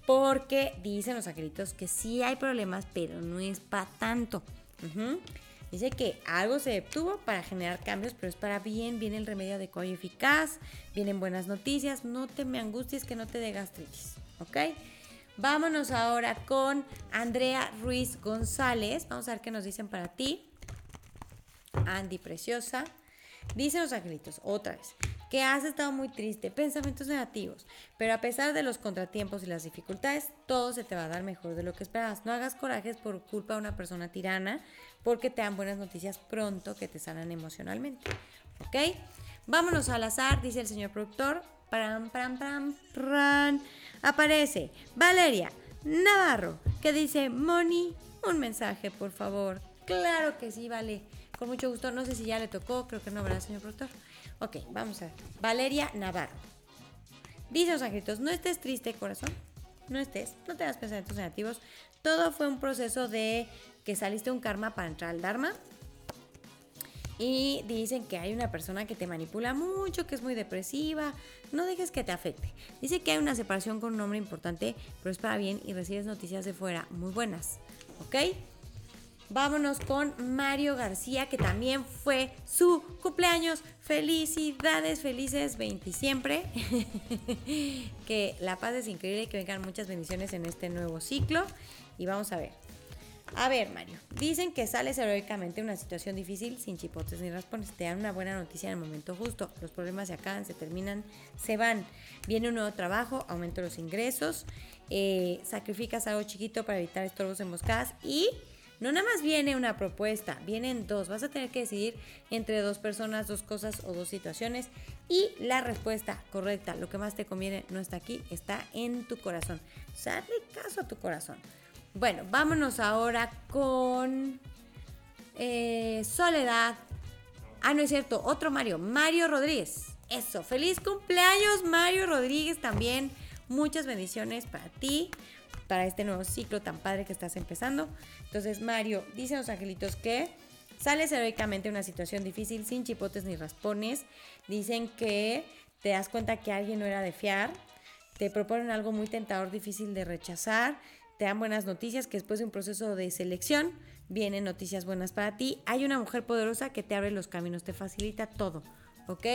porque dicen los angelitos que sí hay problemas, pero no es para tanto. Dice que algo se detuvo para generar cambios, pero es para bien, viene el remedio adecuado y eficaz, vienen buenas noticias, no te me angusties que no te dé gastritis, ¿ok? Vámonos ahora con Andrea Ruiz González. Vamos a ver qué nos dicen para ti. Andy Preciosa. Dicen los angelitos, otra vez, que has estado muy triste, pensamientos negativos, pero a pesar de los contratiempos y las dificultades, todo se te va a dar mejor de lo que esperabas. No hagas corajes por culpa de una persona tirana, porque te dan buenas noticias pronto que te sanan emocionalmente. ¿Ok? Vámonos al azar, dice el señor productor. Pram, pram, pram, pram aparece Valeria Navarro, que dice, Moni, un mensaje, por favor. Claro que sí, vale. Con mucho gusto. No sé si ya le tocó, creo que no, ¿verdad, señor productor? Ok, vamos a ver. Valeria Navarro. Dice los angelitos, no estés triste, corazón. No estés, no tengas pensamientos negativos. Todo fue un proceso de que saliste un karma para entrar al Dharma y dicen que hay una persona que te manipula mucho, que es muy depresiva. No dejes que te afecte. Dice que hay una separación con un hombre importante, pero es para bien y recibes noticias de fuera muy buenas. ¿Ok? Vámonos con Mario García, que también fue su cumpleaños. Felicidades, felices 20 siempre. [LAUGHS] que la paz es increíble y que vengan muchas bendiciones en este nuevo ciclo. Y vamos a ver. A ver, Mario, dicen que sales heroicamente de una situación difícil sin chipotes ni raspones. Te dan una buena noticia en el momento justo. Los problemas se acaban, se terminan, se van. Viene un nuevo trabajo, aumento los ingresos, eh, sacrificas algo chiquito para evitar estorbos emboscadas y no nada más viene una propuesta, vienen dos. Vas a tener que decidir entre dos personas, dos cosas o dos situaciones. Y la respuesta correcta, lo que más te conviene, no está aquí, está en tu corazón. O sea, hazle caso a tu corazón. Bueno, vámonos ahora con eh, Soledad. Ah, no es cierto, otro Mario, Mario Rodríguez. Eso, feliz cumpleaños Mario Rodríguez también. Muchas bendiciones para ti, para este nuevo ciclo tan padre que estás empezando. Entonces, Mario, dicen los angelitos que sales heroicamente de una situación difícil sin chipotes ni raspones. Dicen que te das cuenta que alguien no era de fiar, te proponen algo muy tentador, difícil de rechazar, te dan buenas noticias, que después de un proceso de selección vienen noticias buenas para ti. Hay una mujer poderosa que te abre los caminos, te facilita todo, ¿ok?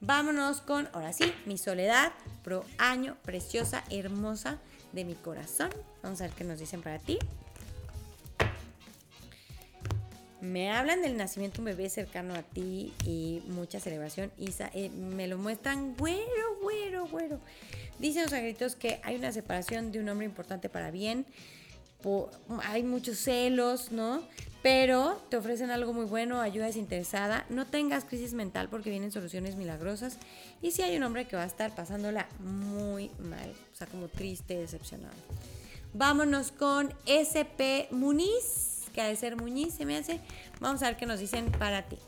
Vámonos con, ahora sí, mi soledad, pro año, preciosa, hermosa de mi corazón. Vamos a ver qué nos dicen para ti. Me hablan del nacimiento de un bebé cercano a ti y mucha celebración. Isa, eh, me lo muestran güero, güero, güero. Dicen los angelitos que hay una separación de un hombre importante para bien. hay muchos celos, ¿no? Pero te ofrecen algo muy bueno, ayuda desinteresada. No tengas crisis mental porque vienen soluciones milagrosas. Y si hay un hombre que va a estar pasándola muy mal, o sea, como triste, decepcionado. Vámonos con SP Muniz que ha de ser Muñiz, se me hace. Vamos a ver qué nos dicen para ti.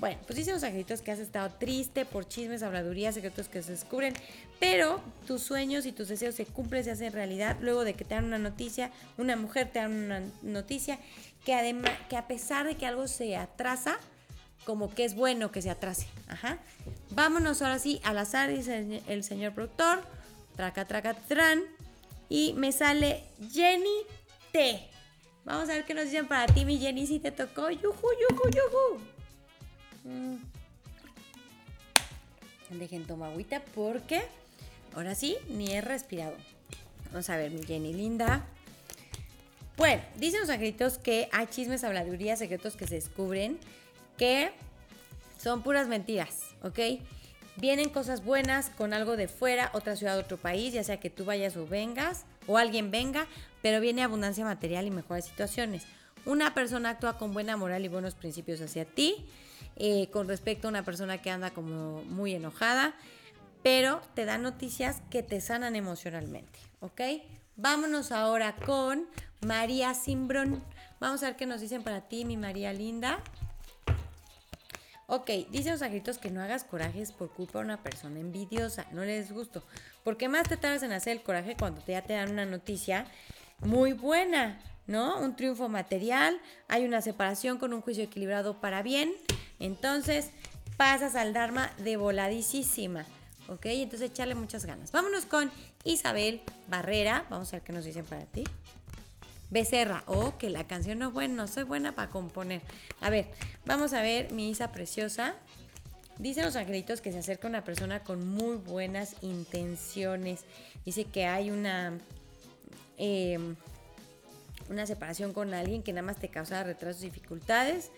Bueno, pues dicen los angelitos que has estado triste por chismes, habladurías, secretos que se descubren, pero tus sueños y tus deseos se cumplen, se hacen realidad luego de que te dan una noticia, una mujer te da una noticia, que además, que a pesar de que algo se atrasa, como que es bueno que se atrase. Ajá. Vámonos ahora sí al azar, dice el señor productor. Traca, traca, tran. Y me sale Jenny T. Vamos a ver qué nos dicen para ti, mi Jenny, si te tocó. Yuju, yuju, yuju. Mm. Dejen tomar agüita porque ahora sí, ni he respirado. Vamos a ver, mi Jenny linda. Bueno, dicen los angelitos que hay chismes, habladurías, secretos que se descubren que son puras mentiras, ¿ok? Vienen cosas buenas con algo de fuera, otra ciudad, otro país, ya sea que tú vayas o vengas, o alguien venga, pero viene abundancia material y mejores situaciones. Una persona actúa con buena moral y buenos principios hacia ti, eh, con respecto a una persona que anda como muy enojada, pero te da noticias que te sanan emocionalmente, ¿ok? Vámonos ahora con María Simbrón. Vamos a ver qué nos dicen para ti, mi María linda. Ok, dicen los angelitos que no hagas corajes por culpa de una persona envidiosa, no le des gusto. Porque más te tardas en hacer el coraje cuando ya te dan una noticia muy buena, ¿no? Un triunfo material, hay una separación con un juicio equilibrado para bien. Entonces pasas al Dharma de voladísima. ¿Ok? Entonces echarle muchas ganas. Vámonos con Isabel Barrera. Vamos a ver qué nos dicen para ti. Becerra. Oh, que la canción no es buena, no soy buena para componer. A ver, vamos a ver mi Isa preciosa. Dicen los angelitos que se acerca una persona con muy buenas intenciones. Dice que hay una. Em, una separación con alguien que nada más te causa retrasos y dificultades.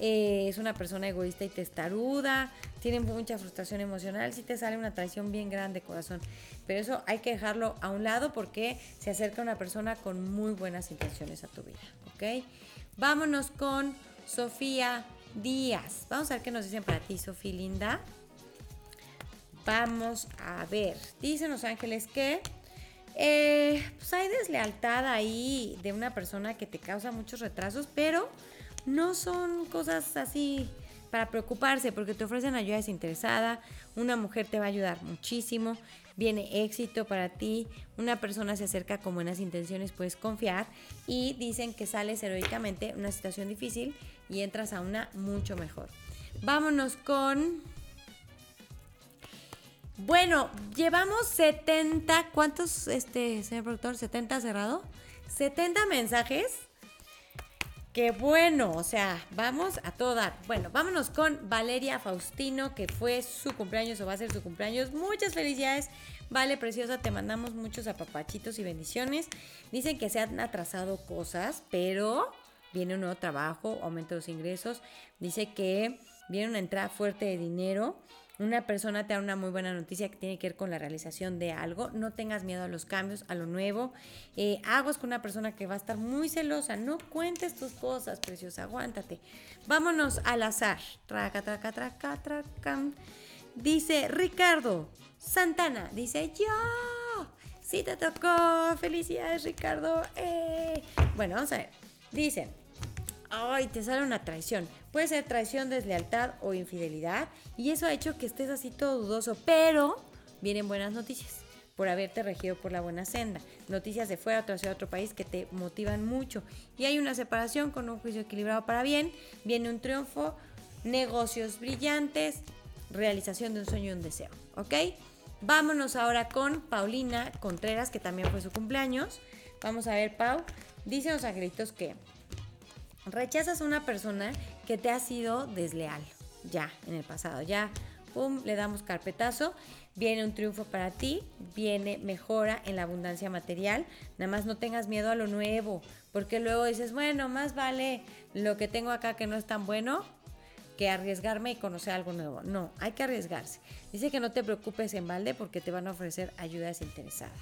Eh, es una persona egoísta y testaruda. Tiene mucha frustración emocional. Si te sale una traición bien grande, corazón. Pero eso hay que dejarlo a un lado porque se acerca una persona con muy buenas intenciones a tu vida. ¿Ok? Vámonos con Sofía Díaz. Vamos a ver qué nos dicen para ti, Sofía Linda. Vamos a ver. Dicen los ángeles que eh, pues hay deslealtad ahí de una persona que te causa muchos retrasos, pero no son cosas así para preocuparse porque te ofrecen ayuda desinteresada, una mujer te va a ayudar muchísimo, viene éxito para ti, una persona se acerca con buenas intenciones, puedes confiar y dicen que sales heroicamente una situación difícil y entras a una mucho mejor. Vámonos con bueno, llevamos 70, ¿cuántos, este, señor productor? ¿70 cerrado? 70 mensajes. Qué bueno, o sea, vamos a todo dar. Bueno, vámonos con Valeria Faustino, que fue su cumpleaños o va a ser su cumpleaños. Muchas felicidades. Vale, preciosa, te mandamos muchos apapachitos y bendiciones. Dicen que se han atrasado cosas, pero viene un nuevo trabajo, aumento de los ingresos. Dice que viene una entrada fuerte de dinero una persona te da una muy buena noticia que tiene que ver con la realización de algo. No tengas miedo a los cambios, a lo nuevo. Eh, aguas con una persona que va a estar muy celosa. No cuentes tus cosas, preciosa. Aguántate. Vámonos al azar. Traca, traca, traca, traca. Dice Ricardo Santana. Dice yo. Sí te tocó. Felicidades, Ricardo. Eh. Bueno, vamos a ver. Dice ay, te sale una traición. Puede ser traición, deslealtad o infidelidad. Y eso ha hecho que estés así todo dudoso. Pero vienen buenas noticias por haberte regido por la buena senda. Noticias de fuera, otra ciudad, otro país que te motivan mucho. Y hay una separación con un juicio equilibrado para bien. Viene un triunfo, negocios brillantes, realización de un sueño y un deseo. ¿Ok? Vámonos ahora con Paulina Contreras, que también fue su cumpleaños. Vamos a ver, Pau. Dice los angelitos que rechazas a una persona que te ha sido desleal. Ya, en el pasado. Ya, pum, le damos carpetazo. Viene un triunfo para ti, viene mejora en la abundancia material. Nada más no tengas miedo a lo nuevo, porque luego dices, bueno, más vale lo que tengo acá que no es tan bueno que arriesgarme y conocer algo nuevo. No, hay que arriesgarse. Dice que no te preocupes en balde porque te van a ofrecer ayuda desinteresada.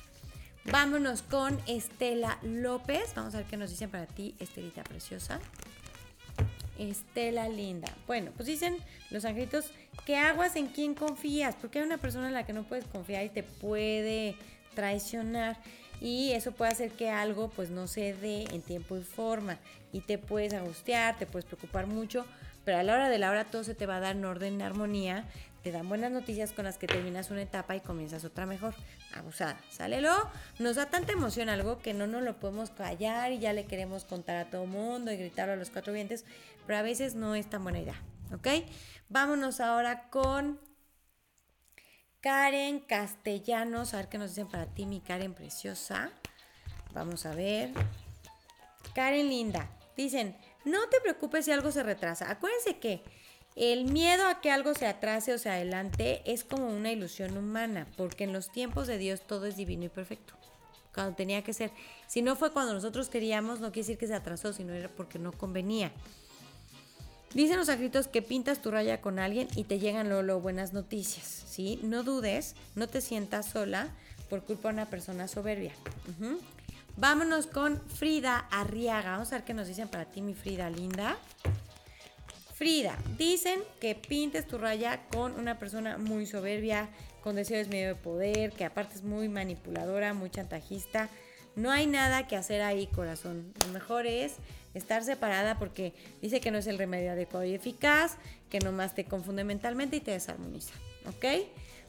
Vámonos con Estela López. Vamos a ver qué nos dicen para ti, Estelita preciosa. Estela linda. Bueno, pues dicen los angelitos que aguas en quién confías, porque hay una persona en la que no puedes confiar y te puede traicionar y eso puede hacer que algo pues no se dé en tiempo y forma y te puedes angustiar, te puedes preocupar mucho, pero a la hora de la hora todo se te va a dar en orden, en armonía, te dan buenas noticias con las que terminas una etapa y comienzas otra mejor. Abusada, ¿sale? Luego nos da tanta emoción algo que no nos lo podemos callar y ya le queremos contar a todo mundo y gritarlo a los cuatro vientos, pero a veces no es tan buena idea, ¿ok? Vámonos ahora con Karen Castellanos, a ver qué nos dicen para ti, mi Karen preciosa. Vamos a ver. Karen linda, dicen, no te preocupes si algo se retrasa. Acuérdense que el miedo a que algo se atrase o se adelante es como una ilusión humana, porque en los tiempos de Dios todo es divino y perfecto. Cuando tenía que ser. Si no fue cuando nosotros queríamos, no quiere decir que se atrasó, sino era porque no convenía. Dicen los escritos que pintas tu raya con alguien y te llegan luego, buenas noticias, ¿sí? No dudes, no te sientas sola por culpa de una persona soberbia. Vámonos con Frida Arriaga. Vamos a ver qué nos dicen para ti, mi Frida linda. Frida, dicen que pintes tu raya con una persona muy soberbia, con deseos medio de poder, que aparte es muy manipuladora, muy chantajista. No hay nada que hacer ahí, corazón. Lo mejor es estar separada porque dice que no es el remedio adecuado y eficaz, que nomás te confunde mentalmente y te desarmoniza. ¿Ok?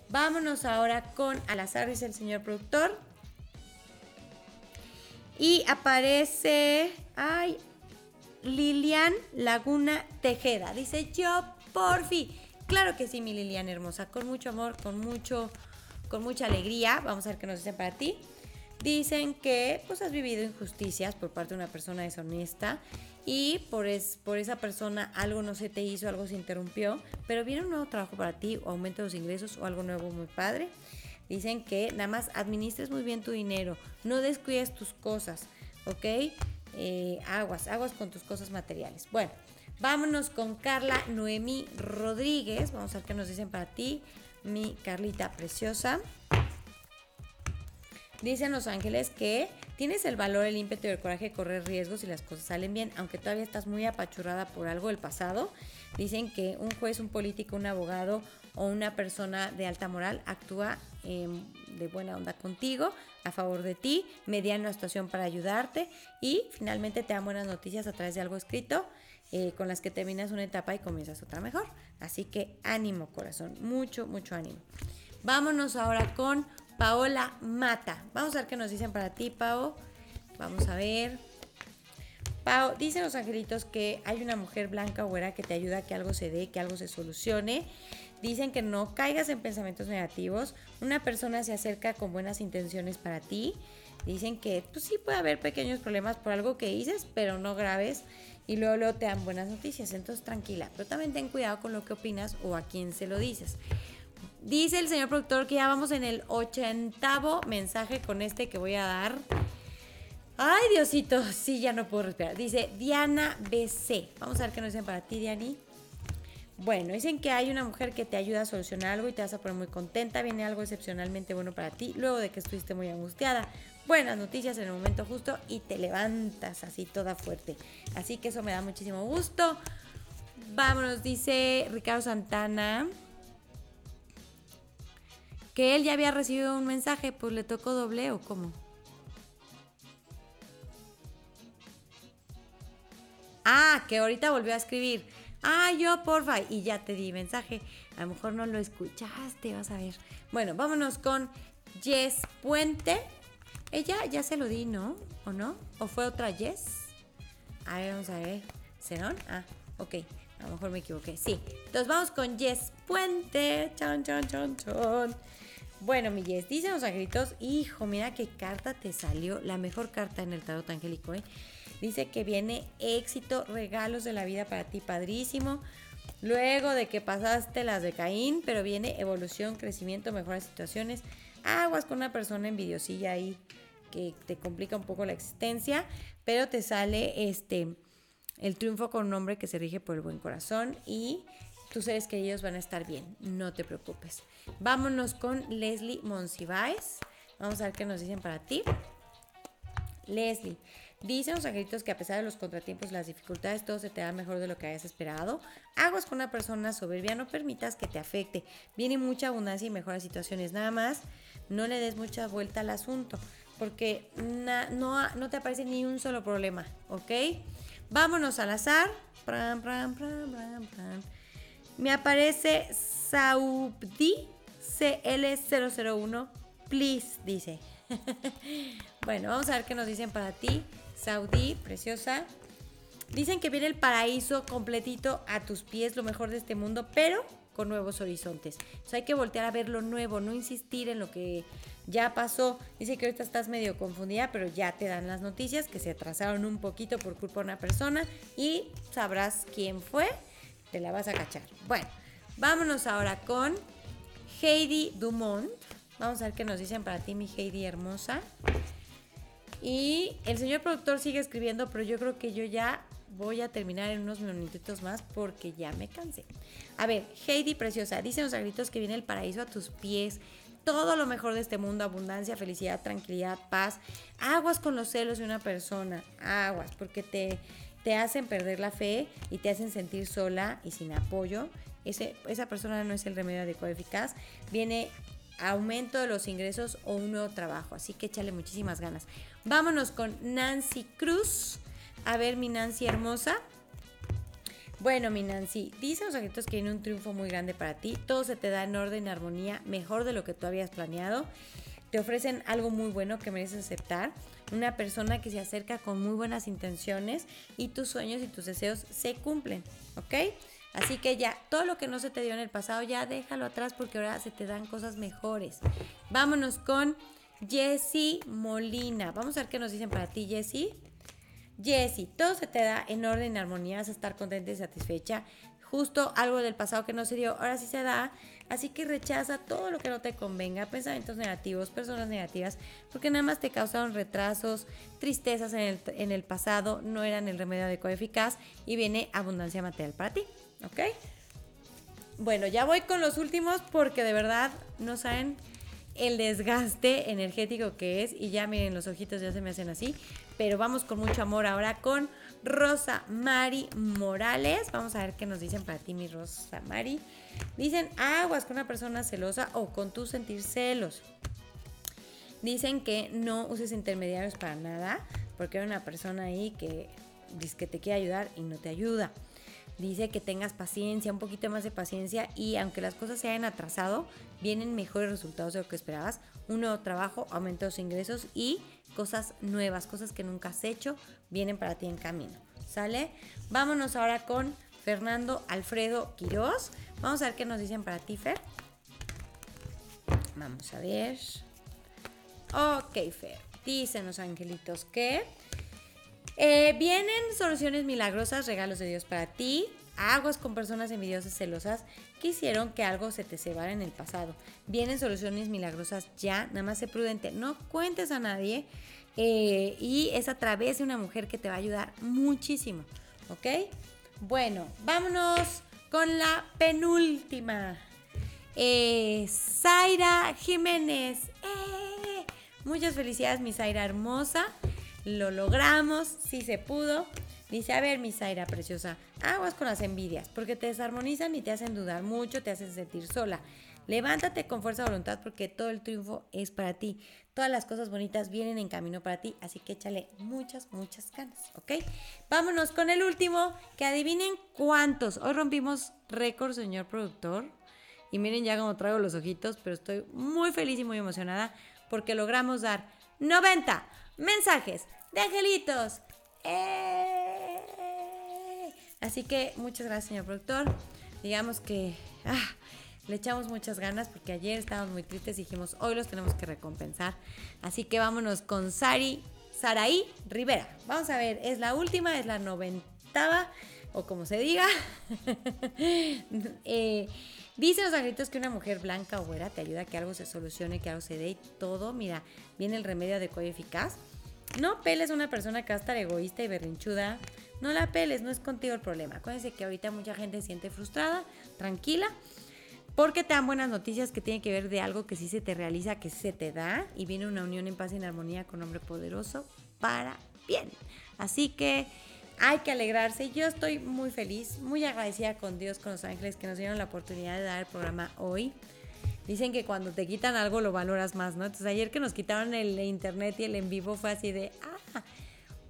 Vámonos ahora con al azar, dice el señor productor. Y aparece, ay, Lilian Laguna Tejeda. Dice yo, porfi. Claro que sí, mi Lilian hermosa, con mucho amor, con mucho, con mucha alegría. Vamos a ver qué nos dicen para ti. Dicen que pues has vivido injusticias por parte de una persona deshonesta y por, es, por esa persona algo no se te hizo, algo se interrumpió, pero viene un nuevo trabajo para ti, o aumento de los ingresos o algo nuevo muy padre. Dicen que nada más administres muy bien tu dinero, no descuides tus cosas, ¿ok? Eh, aguas, aguas con tus cosas materiales. Bueno, vámonos con Carla Noemí Rodríguez. Vamos a ver qué nos dicen para ti, mi Carlita preciosa. Dicen los ángeles que tienes el valor, el ímpetu y el coraje de correr riesgos y las cosas salen bien, aunque todavía estás muy apachurrada por algo del pasado. Dicen que un juez, un político, un abogado o una persona de alta moral actúa em, de buena onda contigo, a favor de ti, mediana una situación para ayudarte y finalmente te dan buenas noticias a través de algo escrito eh, con las que terminas una etapa y comienzas otra mejor. Así que ánimo corazón, mucho, mucho ánimo. Vámonos ahora con Paola Mata. Vamos a ver qué nos dicen para ti, Pao. Vamos a ver. Pao, dicen los angelitos que hay una mujer blanca o güera que te ayuda a que algo se dé, que algo se solucione. Dicen que no caigas en pensamientos negativos. Una persona se acerca con buenas intenciones para ti. Dicen que pues sí puede haber pequeños problemas por algo que dices, pero no graves. Y luego, luego te dan buenas noticias. Entonces tranquila. Pero también ten cuidado con lo que opinas o a quién se lo dices. Dice el señor productor que ya vamos en el ochentavo mensaje con este que voy a dar. Ay, Diosito, sí, ya no puedo respirar. Dice Diana BC. Vamos a ver qué nos dicen para ti, Diani. Bueno, dicen que hay una mujer que te ayuda a solucionar algo y te vas a poner muy contenta. Viene algo excepcionalmente bueno para ti luego de que estuviste muy angustiada. Buenas noticias en el momento justo y te levantas así toda fuerte. Así que eso me da muchísimo gusto. Vámonos, dice Ricardo Santana que él ya había recibido un mensaje, pues le tocó doble o cómo. Ah, que ahorita volvió a escribir. Ah, yo, porfa. Y ya te di mensaje. A lo mejor no lo escuchaste, vas a ver. Bueno, vámonos con Jess Puente. Ella ya se lo di, ¿no? ¿O no? ¿O fue otra Jess? A ver, vamos a ver. ¿Serón? Ah, ok. A lo mejor me equivoqué. Sí. Entonces vamos con Jess Puente. Chon, chon, chon, chon. Bueno, mi Jess, dicen los angelitos, hijo, mira qué carta te salió, la mejor carta en el tarot angélico, ¿eh? Dice que viene éxito, regalos de la vida para ti, padrísimo. Luego de que pasaste las de Caín, pero viene evolución, crecimiento, mejores situaciones. Aguas con una persona envidiosilla ahí que te complica un poco la existencia, pero te sale este el triunfo con un hombre que se rige por el buen corazón y tus seres queridos van a estar bien, no te preocupes. Vámonos con Leslie Monsiváis. Vamos a ver qué nos dicen para ti. Leslie, Dicen los angelitos que a pesar de los contratiempos y las dificultades, todo se te da mejor de lo que hayas esperado. Aguas con una persona soberbia, no permitas que te afecte. Viene mucha abundancia y mejoras situaciones. Nada más, no le des mucha vuelta al asunto, porque no, no te aparece ni un solo problema, ¿ok? Vámonos al azar. Me aparece Saubdi CL001. Please, dice. [LAUGHS] bueno, vamos a ver qué nos dicen para ti. Saudí, preciosa. Dicen que viene el paraíso completito a tus pies, lo mejor de este mundo, pero con nuevos horizontes. hay que voltear a ver lo nuevo, no insistir en lo que ya pasó. Dice que ahorita estás medio confundida, pero ya te dan las noticias que se atrasaron un poquito por culpa de una persona y sabrás quién fue, te la vas a cachar. Bueno, vámonos ahora con Heidi Dumont. Vamos a ver qué nos dicen para ti, mi Heidi hermosa. Y el señor productor sigue escribiendo, pero yo creo que yo ya voy a terminar en unos minutitos más porque ya me cansé. A ver, Heidi Preciosa, dicen los agritos que viene el paraíso a tus pies. Todo lo mejor de este mundo, abundancia, felicidad, tranquilidad, paz. Aguas con los celos de una persona, aguas, porque te, te hacen perder la fe y te hacen sentir sola y sin apoyo. Ese, esa persona no es el remedio adecuado eficaz. Viene aumento de los ingresos o un nuevo trabajo. Así que échale muchísimas ganas. Vámonos con Nancy Cruz. A ver, mi Nancy hermosa. Bueno, mi Nancy, dicen los agritos que viene un triunfo muy grande para ti. Todo se te da en orden y armonía, mejor de lo que tú habías planeado. Te ofrecen algo muy bueno que mereces aceptar. Una persona que se acerca con muy buenas intenciones y tus sueños y tus deseos se cumplen, ¿ok? Así que ya, todo lo que no se te dio en el pasado, ya déjalo atrás porque ahora se te dan cosas mejores. Vámonos con Jessie Molina. Vamos a ver qué nos dicen para ti, Jessie. Jessie, todo se te da en orden y armonía, vas a estar contenta y satisfecha. Justo algo del pasado que no se dio, ahora sí se da. Así que rechaza todo lo que no te convenga, pensamientos negativos, personas negativas, porque nada más te causaron retrasos, tristezas en el, en el pasado, no eran el remedio adecuado eficaz y viene abundancia material para ti. ¿Ok? Bueno, ya voy con los últimos porque de verdad no saben el desgaste energético que es y ya miren los ojitos ya se me hacen así, pero vamos con mucho amor ahora con Rosa Mari Morales. Vamos a ver qué nos dicen para ti mi Rosa Mari. Dicen aguas con una persona celosa o con tu sentir celos. Dicen que no uses intermediarios para nada porque hay una persona ahí que dice que te quiere ayudar y no te ayuda dice que tengas paciencia, un poquito más de paciencia y aunque las cosas se hayan atrasado, vienen mejores resultados de lo que esperabas, un nuevo trabajo, aumento de ingresos y cosas nuevas, cosas que nunca has hecho, vienen para ti en camino. ¿Sale? Vámonos ahora con Fernando Alfredo Quiroz. Vamos a ver qué nos dicen para ti, Fer. Vamos a ver. Ok, Fer. Dicen los angelitos que eh, vienen soluciones milagrosas, regalos de Dios para ti. Aguas con personas envidiosas, celosas que hicieron que algo se te cebara en el pasado. Vienen soluciones milagrosas ya, nada más sé prudente, no cuentes a nadie. Eh, y es a través de una mujer que te va a ayudar muchísimo. ¿Ok? Bueno, vámonos con la penúltima. Eh, Zaira Jiménez. Muchas felicidades, mi Zaira hermosa. Lo logramos, sí se pudo. Dice, a ver, mi Zaira preciosa, aguas con las envidias, porque te desarmonizan y te hacen dudar mucho, te hacen sentir sola. Levántate con fuerza de voluntad porque todo el triunfo es para ti. Todas las cosas bonitas vienen en camino para ti, así que échale muchas, muchas ganas, ¿ok? Vámonos con el último, que adivinen cuántos. Hoy rompimos récord, señor productor. Y miren ya como traigo los ojitos, pero estoy muy feliz y muy emocionada porque logramos dar 90 mensajes de angelitos. ¡Eh! Así que muchas gracias, señor productor. Digamos que ah, le echamos muchas ganas porque ayer estábamos muy tristes y dijimos, hoy los tenemos que recompensar. Así que vámonos con Sari, Saraí Rivera. Vamos a ver, es la última, es la noventava, o como se diga. [LAUGHS] eh, Dicen los angelitos que una mujer blanca o güera te ayuda a que algo se solucione, que algo se dé y todo. Mira, viene el remedio adecuado y eficaz. No peles a una persona que va a estar egoísta y berrinchuda. No la peles, no es contigo el problema. Acuérdense que ahorita mucha gente se siente frustrada, tranquila, porque te dan buenas noticias que tienen que ver de algo que sí se te realiza, que se te da, y viene una unión en paz y en armonía con hombre poderoso para bien. Así que hay que alegrarse. Yo estoy muy feliz, muy agradecida con Dios, con los ángeles que nos dieron la oportunidad de dar el programa hoy. Dicen que cuando te quitan algo lo valoras más, ¿no? Entonces ayer que nos quitaron el internet y el en vivo fue así de, ah,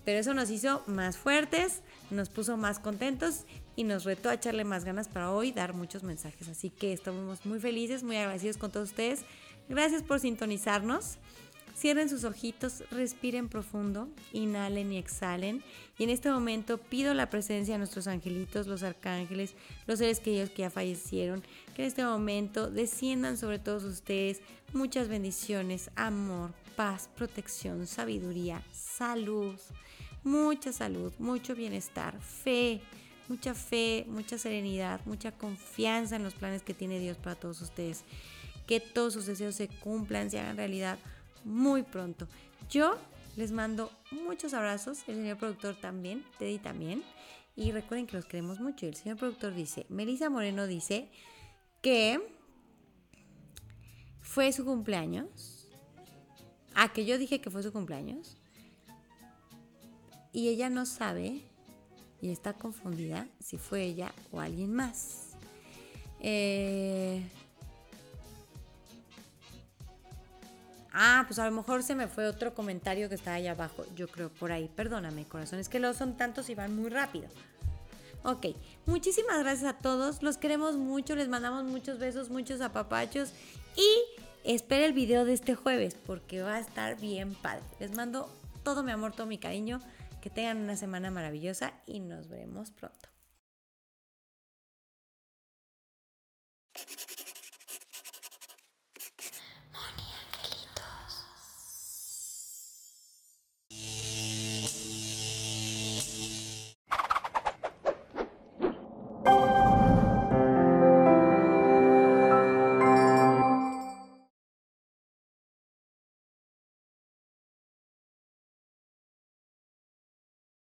pero eso nos hizo más fuertes, nos puso más contentos y nos retó a echarle más ganas para hoy dar muchos mensajes. Así que estamos muy felices, muy agradecidos con todos ustedes. Gracias por sintonizarnos. Cierren sus ojitos, respiren profundo, inhalen y exhalen. Y en este momento pido la presencia de nuestros angelitos, los arcángeles, los seres queridos que ya fallecieron, que en este momento desciendan sobre todos ustedes muchas bendiciones, amor, paz, protección, sabiduría, salud, mucha salud, mucho bienestar, fe, mucha fe, mucha serenidad, mucha confianza en los planes que tiene Dios para todos ustedes. Que todos sus deseos se cumplan, se hagan realidad muy pronto. Yo les mando muchos abrazos, el señor productor también, Teddy también. Y recuerden que los queremos mucho. El señor productor dice, Melissa Moreno dice que fue su cumpleaños. Ah, que yo dije que fue su cumpleaños. Y ella no sabe y está confundida si fue ella o alguien más. Eh, Ah, pues a lo mejor se me fue otro comentario que está allá abajo. Yo creo por ahí. Perdóname, corazón. Es que los son tantos y van muy rápido. Ok, muchísimas gracias a todos. Los queremos mucho. Les mandamos muchos besos, muchos apapachos. Y espera el video de este jueves porque va a estar bien padre. Les mando todo mi amor, todo mi cariño. Que tengan una semana maravillosa y nos vemos pronto.